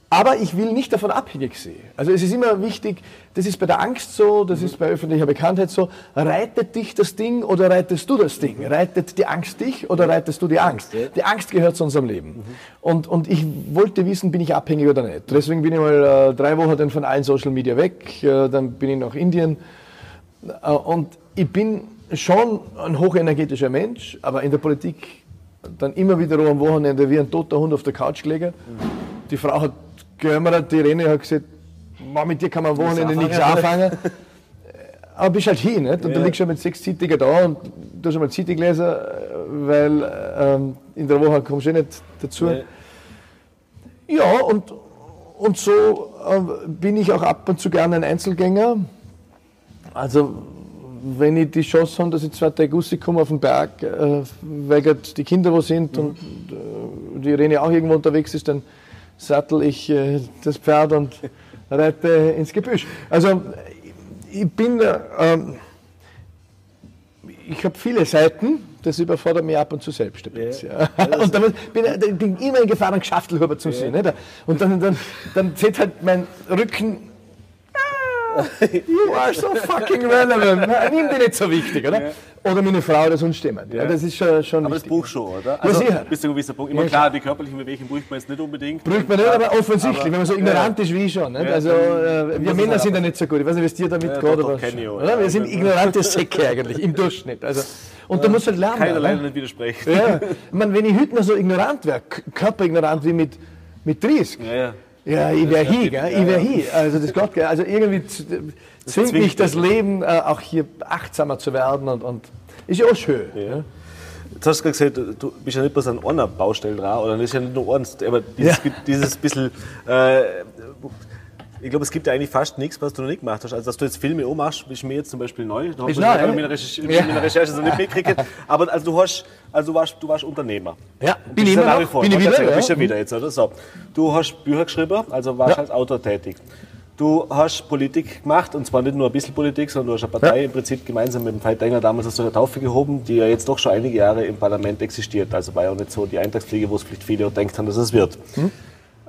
Mhm. Aber ich will nicht davon abhängig sein. Also es ist immer wichtig, das ist bei der Angst so, das ist bei öffentlicher Bekanntheit so, reitet dich das Ding oder reitest du das Ding? Reitet die Angst dich oder reitest du die Angst? Die Angst gehört zu unserem Leben. Und, und ich wollte wissen, bin ich abhängig oder nicht. Deswegen bin ich mal äh, drei Wochen dann von allen Social Media weg, äh, dann bin ich nach Indien äh, und ich bin schon ein hochenergetischer Mensch, aber in der Politik dann immer wieder am Wochenende wie ein toter Hund auf der Couch gelegen. Die Frau hat geömmert, die Irene hat gesagt, mit dir kann man am Wochenende nichts anfangen. Aber bist halt hin, nicht? Und ja. du liegst schon mit sechs Zeitungen da und du hast schon mal Zeitung gelesen, weil ähm, in der Woche kommst du eh nicht dazu. Ja, ja und, und so äh, bin ich auch ab und zu gerne ein Einzelgänger. Also, wenn ich die Chance habe, dass ich zwei Tage rauskomme auf den Berg, äh, weil die Kinder wo sind mhm. und äh, die Irene auch irgendwo unterwegs ist, dann sattel ich äh, das Pferd und reite ins Gebüsch. Also ich bin, äh, ich habe viele Seiten, das überfordert mich ab und zu selbst ein bisschen. Ja. Ja. Und dann bin ich bin immer in Gefahr, einen Geschaftelhuber zu sehen. Ja. Und dann, dann, dann zieht halt mein Rücken you are so fucking relevant. Nimm die nicht so wichtig, oder? Oder meine Frau das uns stimmen. Ja. das ist schon, schon Aber wichtig. das braucht schon, oder? Also, ja, bis zu einem gewissen Punkt. Immer ja, klar, die körperlichen Bewegungen braucht man jetzt nicht unbedingt. Braucht man nicht, aber offensichtlich, aber, wenn man so ignorant ist wie ich schon. Nicht? Also, äh, wir Männer sind ja nicht so gut. Ich weiß nicht, wie es dir damit ja, geht. Doch, ich, oder? Wir sind ignorante Säcke eigentlich, im Durchschnitt. Also, und da muss halt lernen. Keiner leider nicht widersprechen. Ja. Ich meine, wenn ich heute noch so ignorant wäre, körperignorant wie mit, mit 30, ja, ja. Ja ich wäre hier, gell? ich wäre hier. Also das geht, also irgendwie zwingt mich das Leben äh, auch hier achtsamer zu werden und, und ist ja auch schön. Ja. Ja. Jetzt hast du gerade gesagt, du bist ja nicht bloß an einer Baustelle dran, oder das ist ja nicht nur eins, aber dieses, ja. dieses bisschen, äh, Ich glaube, es gibt ja eigentlich fast nichts, was du noch nicht gemacht hast. Also, dass du jetzt Filme auch machst, ist mir jetzt zum Beispiel neu. Da Ist ich neu, habe ja? in meiner Recherche, in meiner Recherche so nicht mitgekriegt. Aber also du, hast, also du, warst, du warst Unternehmer. Ja, Und bin ich ja immer nach wie noch, vor. bin ich Ich wieder, Du bist ja. ja wieder jetzt, oder? So. Du hast Bücher geschrieben, also warst Ja. als Autor tätig. Du hast Politik gemacht, und zwar nicht nur ein bisschen Politik, sondern du hast eine Partei Ja. im Prinzip gemeinsam mit dem Veit Engler damals aus der Taufe gehoben, die ja jetzt doch schon einige Jahre im Parlament existiert. Also war ja auch nicht so die Eintagsfliege, wo es vielleicht viele auch denkt haben, dass es wird. Hm?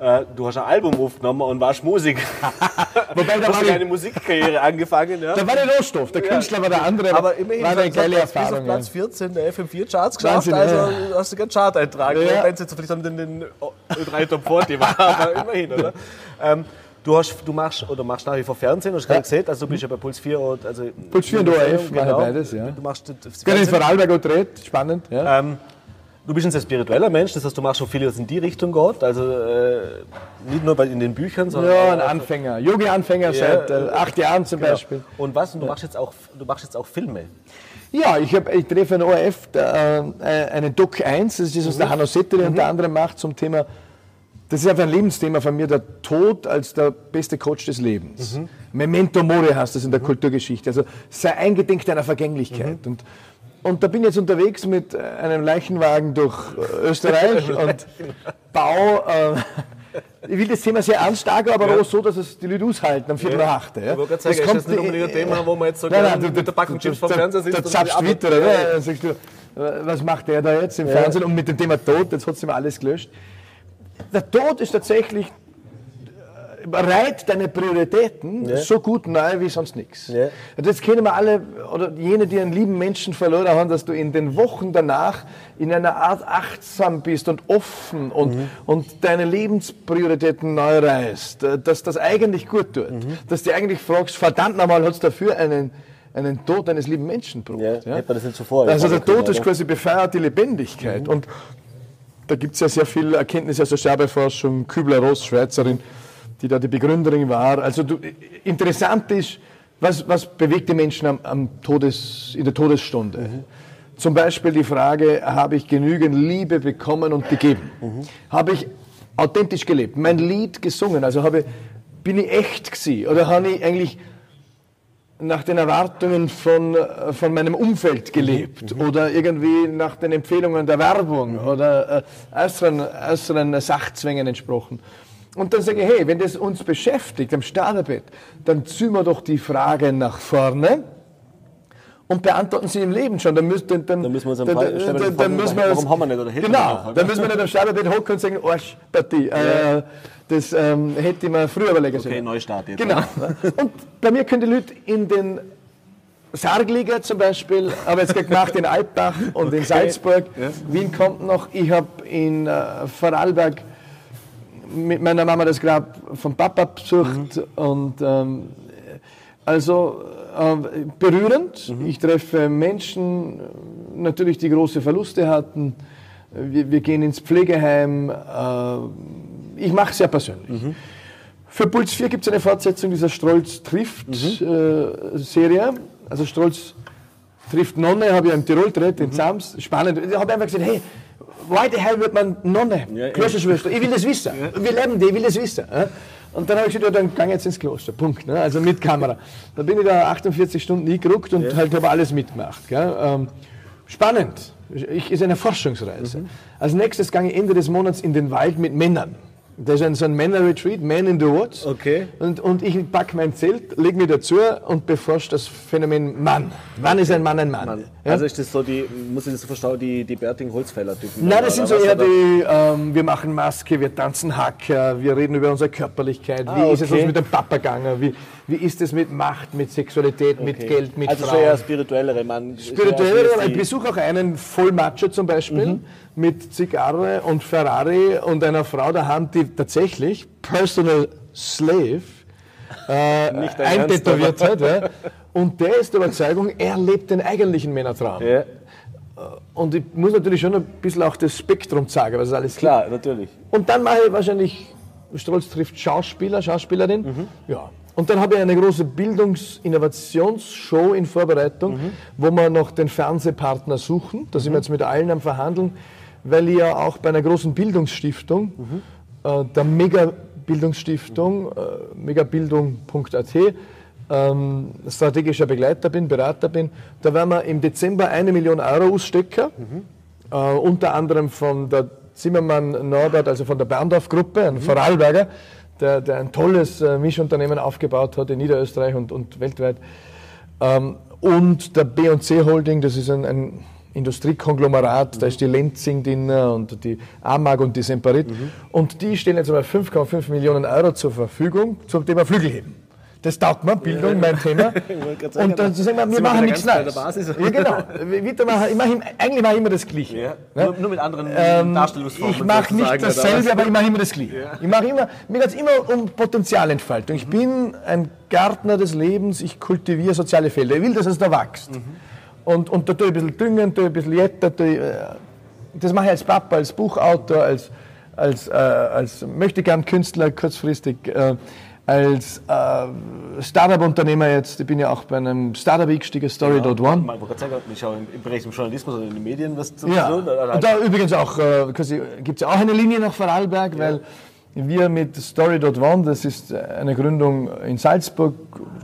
Äh, du hast ein Album aufgenommen und warst Musiker. Wobei, da Du hast eine ich, Musikkarriere angefangen. Ja? da war der Rohstoff, der Künstler war der andere. Aber immerhin war eine geile bis Erfahrung. auf Platz ja. 14 der FM4-Charts geschafft, Wahnsinn, also ja. hast du keinen Chart-Eintrag. Ja. Ja. Wenn es jetzt vielleicht in den Ö3 Top 40 war, aber immerhin, oder? Ähm, du, hast, du machst oder machst nach wie vor Fernsehen, hast du gerade gesehen, also du bist ja bei Puls 4 und also Puls 4 und ORF, mache beides, ja. Du machst das Gerne in Fernsehen. Vorarlberg auch dreht, spannend. Ja. Ähm, du bist ein sehr spiritueller Mensch, das heißt, du machst schon viel, was in die Richtung geht. Also äh, nicht nur bei, in den Büchern, sondern Ja, ein Anfänger, Yogi-Anfänger seit äh, acht Jahren zum Genau. Beispiel. Und was? Und du machst jetzt auch, du machst jetzt auch Filme. Ja, ich, hab, ich treffe ein ORF, da, äh, eine Doc 1, das ist das, was der Hanno Settele unter anderem macht zum Thema, das ist einfach ein Lebensthema von mir, der Tod als der beste Coach des Lebens. Memento Mori heißt das in der Kulturgeschichte, also sei eingedenk deiner Vergänglichkeit. Und, und da bin ich jetzt unterwegs mit äh, einem Leichenwagen durch äh, Österreich und Bau. Äh, ich will das Thema sehr ernst stark, aber auch so, dass es die Leute aushalten am Viertel nach acht. Ja. Ich wollte gerade Das sagen, ist kommt das nicht unbedingt ein Thema, wo man jetzt so Nein, nein, du, mit der Packung Chips vom Fernseher sitzt Da zapfst Twitter, oder? Dann sagst du, was macht der da jetzt im Fernsehen und mit dem Thema Tod, jetzt hat sie mal alles gelöscht. Der Tod ist tatsächlich, reiht deine Prioritäten so gut neu wie sonst nichts. Ja. Das kennen wir alle, oder jene, die einen lieben Menschen verloren haben, dass du in den Wochen danach in einer Art achtsam bist und offen und, und deine Lebensprioritäten neu reißt, äh, dass das eigentlich gut tut, dass du eigentlich fragst, verdammt nochmal, hat es dafür einen, einen Tod eines lieben Menschen gebraucht. Ja, ja? hätte man das nicht zuvor Also der können, Tod ist quasi befeuert die Lebendigkeit. Und da gibt es ja sehr viel Erkenntnis aus der Sterbeforschung. Kübler-Ross, Schweizerin, die da die Begründerin war. Also du, interessant ist, was, was bewegt die Menschen am, am Todes, in der Todesstunde? Zum Beispiel die Frage, habe ich genügend Liebe bekommen und gegeben? Habe ich authentisch gelebt? Mein Lied gesungen? Also habe, bin ich echt gewesen? Oder habe ich eigentlich nach den Erwartungen von, von meinem Umfeld gelebt oder irgendwie nach den Empfehlungen der Werbung oder äh, äußeren, äußeren Sachzwängen entsprochen. Und dann sage ich, hey, wenn das uns beschäftigt am Sterbebett, dann ziehen wir doch die Frage nach vorne und beantworten sie im Leben schon. Dann müssen, dann, dann, Dann müssen wir uns am dann, Fall- dann, dann fragen, müssen wir warum haben wir nicht oder hätten wir Genau, dann müssen wir nicht am Sterbebett hocken und sagen, Arschpartie. Äh, das ähm, hätte ich mir früher überlegen sollen. Okay, Neustart jetzt. Genau. Und bei mir können die Leute in den Sargliga zum Beispiel, habe jetzt gemacht in Alpbach und in Salzburg. Wien kommt noch. Ich habe in äh, Vorarlberg mit meiner Mama das Grab vom Papa besucht und ähm, also äh, berührend. Ich treffe Menschen, natürlich die große Verluste hatten. Wir, wir gehen ins Pflegeheim. Äh, ich mache es sehr persönlich. Für Puls 4 gibt es eine Fortsetzung dieser Strolz trifft äh, Serie. Also Strolz trifft Nonne, habe ich im Tirol gedreht, in Zams. Spannend. Ich habe einfach gesagt, hey, why the hell wird man Nonne? Ja, Klosterschwester. Ich will das wissen. Wir leben die, ich will das wissen. ja. Und dann habe ich gesagt, ja, dann gang jetzt ins Kloster. Punkt. Ne? Also mit Kamera. Da bin ich da 48 Stunden eingerückt und halt habe alles mitgemacht. Ähm, spannend. Ich, ist eine Forschungsreise. Als nächstes ich Ende des Monats in den Wald mit Männern. Das ist ein, so ein Männer-Retreat, Man in the Woods. Okay. Und, und ich packe mein Zelt, lege mich dazu und beforsche das Phänomen Mann. Wann ist ein Mann ein Mann? Ja? Also ist das so die, muss ich das so verstehen, die, die Berting-Holzfäller-Typen? Nein, oder das sind so eher die, ähm, wir machen Maske, wir tanzen Hacker, wir reden über unsere Körperlichkeit, wie Ah, ist es okay. uns mit dem Papa gegangen, wie, wie ist es mit Macht, mit Sexualität, mit Okay. Geld, mit also Frauen. schon eher spirituellere Mann. Spirituell, eher aber ich besuche auch einen Vollmacho zum Beispiel Mhm. mit Zigarre und Ferrari und einer Frau daheim, die tatsächlich Personal Slave äh, eintätowiert hat. Ja. Und der ist der Überzeugung, er lebt den eigentlichen Männertraum. Ja, Und ich muss natürlich schon ein bisschen auch das Spektrum zeigen, was es alles gibt. klar, natürlich. Und dann mache ich wahrscheinlich, Strolz trifft Schauspieler, Schauspielerin. Ja. Und dann habe ich eine große Bildungs-Innovationsshow in Vorbereitung, wo wir noch den Fernsehpartner suchen. Da sind wir jetzt mit allen am Verhandeln, weil ich ja auch bei einer großen Bildungsstiftung, äh, der Mega Bildungsstiftung, äh, megabildung.at, ähm, strategischer Begleiter bin, Berater bin. Da werden wir im Dezember eine Million Euro ausstecken, mhm. äh, unter anderem von der Zimmermann Norbert, also von der Berndorf-Gruppe, ein mhm. Vorarlberger, der, der ein tolles äh, Mischunternehmen aufgebaut hat in Niederösterreich und, und weltweit. Ähm, und der B&C Holding, das ist ein, ein Industriekonglomerat, mhm. da ist die Lenzing drin und die Amag und die Semperit. Mhm. Und die stellen jetzt einmal 5,5 Millionen Euro zur Verfügung zum Thema Flügelheben. Das taugt mir, Bildung, ja. mein Thema. und dann sagen wir, wir machen nichts Neues. Ja, genau. Ich mache, eigentlich mache ich immer das Gleiche. Ja. Nur, nur, mit anderen ähm, Darstellungsformen. Ich mache nicht dasselbe, aber ich mache immer das Gleiche. Ja. Ich mache immer, mir geht es immer um Potenzialentfaltung. Ich mhm. bin ein Gärtner des Lebens, ich kultiviere soziale Felder. Ich will, dass es da wächst. Mhm. Und, und da tue ich ein bisschen düngen, tue ich ein bisschen jetter, ich, äh, das mache ich als Papa, als Buchautor, als, als, äh, als möchte gern Künstler kurzfristig. Äh, als äh, Startup-Unternehmer jetzt, ich bin ja auch bei einem Startup eingestiegen, Story.one. Ja, wollte sagen, ich schaue im Bereich des Journalismus oder in den Medien was zu ja. tun. Und da übrigens auch, äh, gibt es ja auch eine Linie nach Vorarlberg, ja. weil wir mit Story.one, das ist eine Gründung in Salzburg,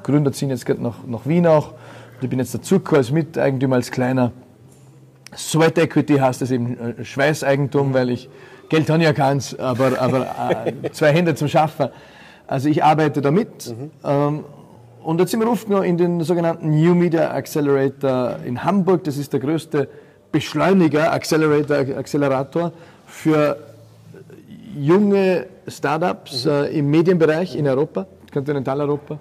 Gründer ziehen jetzt gerade nach, nach Wien auch. Ich bin jetzt dazugekommen als Miteigentümer, als kleiner Sweat Equity heißt das eben äh, Schweißeigentum, weil ich Geld habe ja keins, aber, aber äh, zwei Hände zum Schaffen. Also ich arbeite damit. Mhm. Ähm, und jetzt sind wir oft noch in den sogenannten New Media Accelerator in Hamburg. Das ist der größte Beschleuniger, Accelerator, Accelerator für junge Startups mhm. äh, im Medienbereich in Europa, Kontinentaleuropa.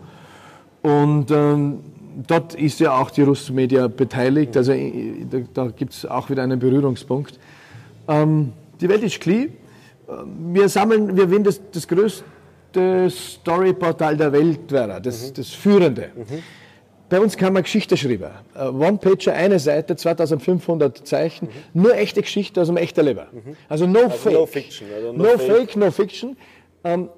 Und ähm, dort ist ja auch die Russ Media beteiligt. Also äh, da, da gibt es auch wieder einen Berührungspunkt. Ähm, die Welt ist klein. Wir sammeln, wir werden das, das größte größte Storyportal der Welt wäre, das, mhm. das führende. Mhm. Bei uns kann man Geschichte schreiben. Äh, One-Pager, eine Seite, 2500 Zeichen, mhm. nur echte Geschichte aus dem echten Leben. Mhm. Also no also fake. No fiction. Also no, no fake. fake. no fiction. Um,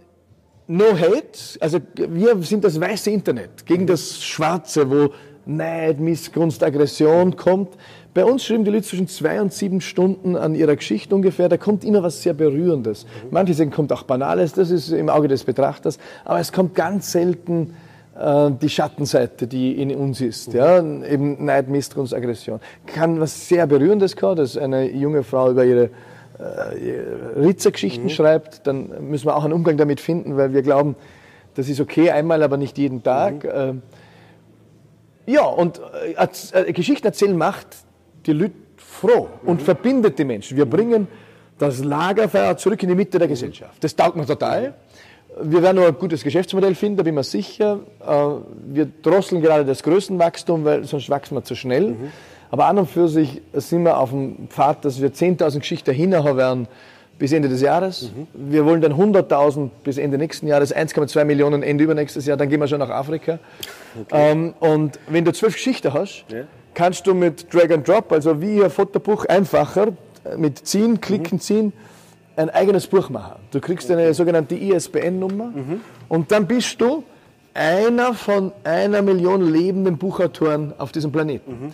no hate, also wir sind das weiße Internet gegen mhm. das schwarze, wo Neid, Missgunst, Aggression kommt. Bei uns schreiben die Leute zwischen zwei und sieben Stunden an ihrer Geschichte ungefähr. Da kommt immer was sehr Berührendes. Mhm. Manche sagen, kommt auch Banales, das ist im Auge des Betrachters. Aber es kommt ganz selten äh, die Schattenseite, die in uns ist. Mhm. Ja? Eben Neid, Missgunst, Aggression. Kann was sehr Berührendes kommen, dass eine junge Frau über ihre äh, Ritzergeschichten mhm. schreibt. Dann müssen wir auch einen Umgang damit finden, weil wir glauben, das ist okay, einmal, aber nicht jeden Tag. Mhm. Äh, ja, und äh, äh, Geschichten erzählen macht die Leute froh und mhm. verbindet die Menschen. Wir bringen das Lagerfeuer zurück in die Mitte der Gesellschaft. Das taugt mir total. Wir werden noch ein gutes Geschäftsmodell finden, da bin ich mir sicher. Äh, wir drosseln gerade das Größenwachstum, weil sonst wachsen wir zu schnell. Mhm. Aber an und für sich sind wir auf dem Pfad, dass wir 10.000 Geschichten hinhaben werden bis Ende des Jahres. Mhm. Wir wollen dann 100.000 bis Ende nächsten Jahres, 1,2 Millionen Ende übernächstes Jahr, dann gehen wir schon nach Afrika. Okay. Ähm, und wenn du zwölf Geschichten hast, ja kannst du mit Drag and Drop, also wie ein Fotobuch, einfacher mit Ziehen, Klicken, mhm. Ziehen, ein eigenes Buch machen. Du kriegst eine sogenannte ISBN-Nummer mhm. und dann bist du einer von einer Million lebenden Buchautoren auf diesem Planeten. Mhm.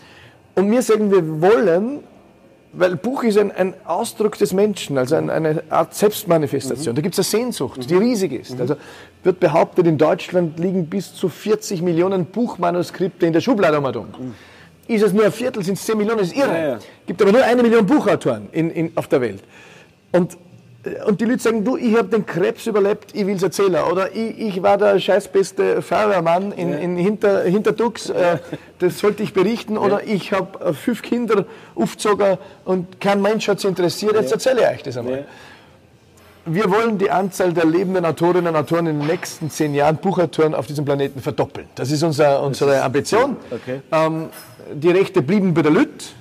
Und wir sagen, wir wollen, weil Buch ist ein, ein Ausdruck des Menschen, also ein, eine Art Selbstmanifestation. Mhm. Da gibt es eine Sehnsucht, die mhm. riesig ist. Mhm. Also wird behauptet, in Deutschland liegen bis zu 40 Millionen Buchmanuskripte in der Schublade um ist es nur ein Viertel, sind es 10 Millionen, das ist irre. Ja, ja. gibt aber nur eine Million Buchautoren in, in, auf der Welt. Und, äh, und die Leute sagen, du, ich habe den Krebs überlebt, ich will es erzählen. Oder ich, ich war der scheißbeste Feuerwehrmann in, ja. in Hinter, Hinterdux, äh, das sollte ich berichten. Oder ich habe äh, fünf Kinder aufgezogen und kein Mensch hat sich interessiert, jetzt erzähle ich euch das einmal wir wollen die Anzahl der lebenden Autorinnen und Autoren in den nächsten zehn Jahren, Buchautoren auf diesem Planeten verdoppeln. Das ist unser, unsere Ambition. Okay. Ähm, die Rechte blieben bei der Lüt,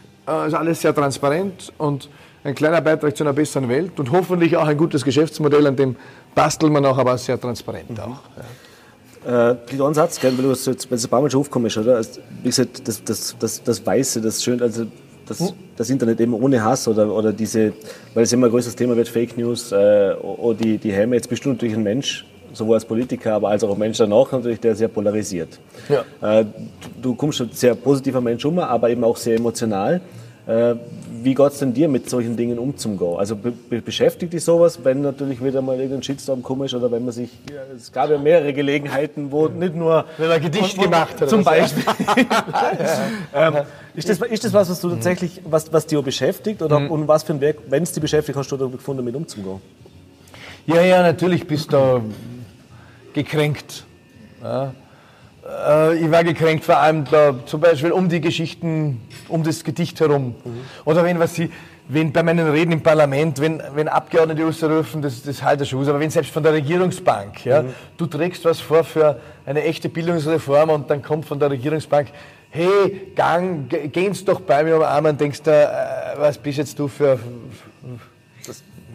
ist alles sehr transparent und ein kleiner Beitrag zu einer besseren Welt und hoffentlich auch ein gutes Geschäftsmodell, an dem basteln wir auch, aber sehr transparent mhm. auch. Ja. Äh, ein Satz, weil du jetzt, es ein paar Mal schon aufkommst, oder? Also, wie gesagt, das, das, das, das Weiße, das schön, also das, hm? das Internet eben ohne Hass oder, oder diese, weil es immer ein größeres Thema wird, Fake News äh, oder die, die Helme. Jetzt bist du natürlich ein Mensch, sowohl als Politiker, aber als auch Mensch danach natürlich, der sehr polarisiert. Ja. Äh, du, du kommst ein sehr positiver Mensch um, aber eben auch sehr emotional. Äh, wie geht es denn dir mit solchen Dingen umzugehen? Also be be beschäftigt dich sowas, wenn natürlich wieder mal irgendein Shitstorm komisch oder wenn man sich, ja, es gab ja mehrere Gelegenheiten, wo nicht nur... Wenn man Gedicht und, gemacht hat. Zum Beispiel. ähm, ist, das, ist das was, was du tatsächlich, was, was dich beschäftigt oder mhm. und was für ein Weg, wenn es dich beschäftigt, hast du da gefunden, damit umzugehen? Ja, ja, natürlich bist du gekränkt. Ja. Äh, ich war gekränkt vor allem da, zum Beispiel um die Geschichten, um das Gedicht herum. Mhm. Oder wenn was sie, wenn bei meinen Reden im Parlament, wenn, wenn Abgeordnete ausrufen, das, das halt der Schuss, aber wenn selbst von der Regierungsbank, ja, mhm. du trägst was vor für eine echte Bildungsreform und dann kommt von der Regierungsbank, hey, gang, gehen's doch bei mir am Arm und denkst da, äh, was bist jetzt du für,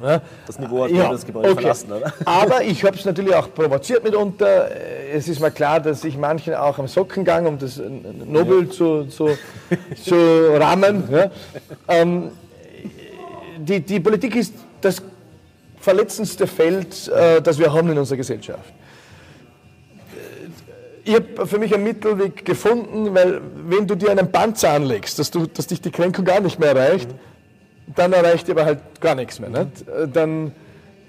das, ja? das Niveau hat ja, das Gebäude okay. verlassen, oder? Aber ich habe es natürlich auch provoziert mitunter. Es ist mal klar, dass ich manchen auch am Socken gang, um das Nobel ja. zu, zu, zu rahmen. Ja? Ähm, die, die Politik ist das verletzendste Feld, äh, das wir haben in unserer Gesellschaft. Ich habe für mich einen Mittelweg gefunden, weil wenn du dir einen Panzer anlegst, dass, du, dass dich die Kränkung gar nicht mehr erreicht, mhm dann erreicht aber halt gar nichts mehr. Nicht? Dann,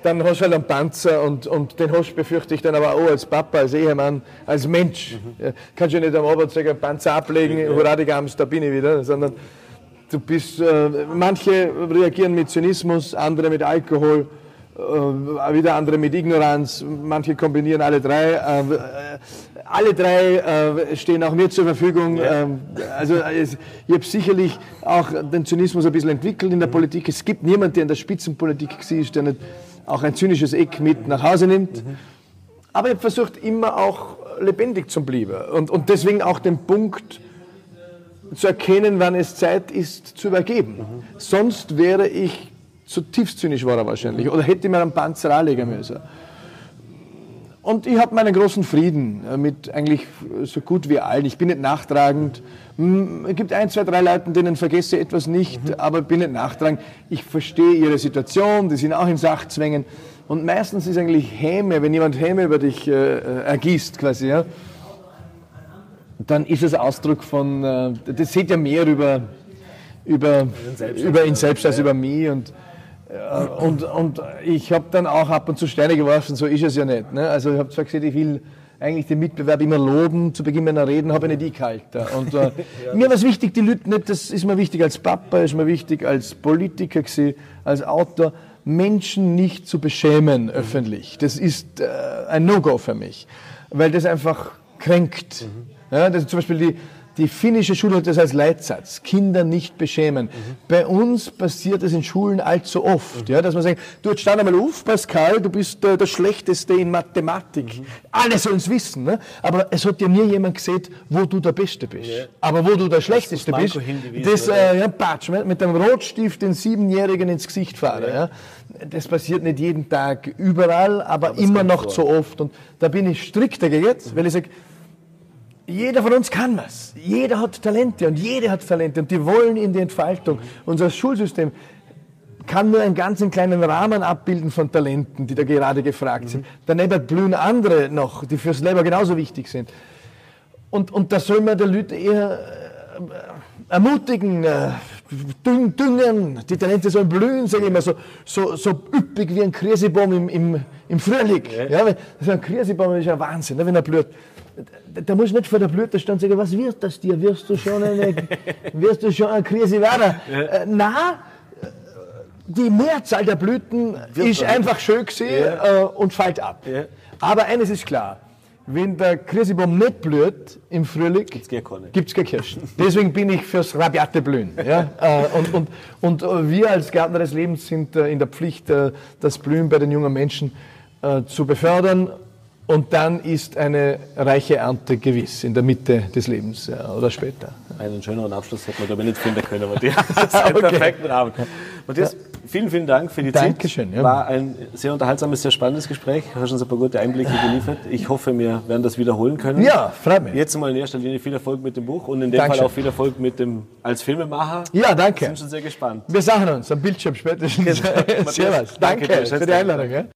dann hast du halt einen Panzer und, und den hast befürchte ich dann aber auch als Papa, als Ehemann, als Mensch. Mhm. kannst du nicht am Abend sagen, Panzer ablegen, ja. hurra die Gams, da bin ich wieder, sondern du bist, äh, manche reagieren mit Zynismus, andere mit Alkohol, äh, wieder andere mit Ignoranz, manche kombinieren alle drei. Äh, alle drei äh, stehen auch mir zur Verfügung. Ja. Ähm, also ich habe sicherlich auch den Zynismus ein bisschen entwickelt in der. Politik. Es gibt niemanden, der in der Spitzenpolitik war, der nicht auch ein zynisches Eck mit nach Hause nimmt. Mhm. Aber ich habe versucht, immer auch lebendig zu bleiben. Und, und deswegen auch den Punkt zu erkennen, wann es Zeit ist, zu übergeben. Mhm. Sonst wäre ich zutiefst zynisch war er wahrscheinlich. Oder hätte mir einen Panzer anlegen müssen. Und ich habe meinen großen Frieden äh, mit eigentlich so gut wie allen. Ich bin nicht nachtragend. Es gibt ein, zwei, drei Leute, denen vergesse ich etwas nicht, mhm. aber bin nicht nachtragend. Ich verstehe ihre Situation, die sind auch in Sachzwängen. Und meistens ist eigentlich Häme, wenn jemand Häme über dich äh, äh ergießt, quasi, ja, dann ist es Ausdruck von, äh, das sieht ja mehr über, über, über ihn selbst als über mich. Und, und, und ich habe dann auch ab und zu Steine geworfen, so ist es ja nicht. Ne? Also ich habe zwar gesagt, ich will eigentlich den Mitbewerb immer loben, zu Beginn meiner Reden habe ich nicht gehalten. Und äh, ja. mir war es wichtig, die Leute nicht, das ist mir wichtig als Papa, ist mir wichtig als Politiker gewesen, als Autor, Menschen nicht zu beschämen öffentlich. Das ist äh, ein No-Go für mich, weil das einfach kränkt. Mhm. Ja, das zum Beispiel die, die finnische Schule hat das als Leitsatz, Kinder nicht beschämen. Mhm. Bei uns passiert das in Schulen allzu oft, mhm. ja, dass man sagt, du jetzt stand einmal auf, Pascal, du bist äh, der Schlechteste in Mathematik. Mhm. Alle sollen es wissen, ne? aber es hat ja nie jemand gesehen, wo du der Beste bist. Ja. Aber wo du der Schlechteste das bist, das äh, ja, Patsch, mit dem Rotstift den Siebenjährigen ins Gesicht fahren. Ja. ja. Das passiert nicht jeden Tag überall, aber, aber immer noch zu oft. Und da bin ich strikt dagegen, weil ich sage, jeder von uns kann was. Jeder hat Talente und jede hat Talente und die wollen in die Entfaltung. Unser Schulsystem kann nur einen ganz kleinen Rahmen abbilden von Talenten, die da gerade gefragt sind. Daneben blühen andere noch, die fürs Leben genauso wichtig sind. Und, und da soll man die Leute eher äh, ermutigen, äh, düngen, die Talente sollen blühen, sage ich immer, so, so, so üppig wie ein Krisebaum im, im, im Frühling. Ja. Ja, so ein Krisebaum ist ja Wahnsinn, ne, wenn er blüht da musst du nicht vor der Blüte stehen und sagen, was wird das dir? Wirst du schon eine, wirst du schon eine Krise werden? Ja. Äh, na, die Mehrzahl der Blüten wird ist einfach schön gesehen ja. äh, und fällt ab. Ja. Aber eines ist klar, wenn der Krisebaum nicht blüht im Frühling, gibt es keine Kirschen. Deswegen bin ich fürs rabiate Blühen. Ja? Äh, und, und, und äh, wir als Gärtner des Lebens sind äh, in der Pflicht, das Blühen bei den jungen Menschen zu befördern und dann ist eine reiche Ernte gewiss in der Mitte des Lebens ja, oder später. Einen schöneren Abschluss hätte man glaube ich nicht finden können, Matthias. Das ist ein okay. perfekten Abend. Matthias, vielen, vielen Dank für die Dankeschön, Zeit. Ja. War ein sehr unterhaltsames, sehr spannendes Gespräch. Du hast uns ein paar gute Einblicke geliefert. Ich hoffe, wir werden das wiederholen können. Ja, freut mich. Jetzt mal in erster Linie viel Erfolg mit dem Buch und in dem Dankeschön. Fall auch viel Erfolg mit dem als Filmemacher. Ja, danke. Wir sind schon sehr gespannt. Wir sagen uns am Bildschirm spätestens. Servus. Danke, danke für die Einladung.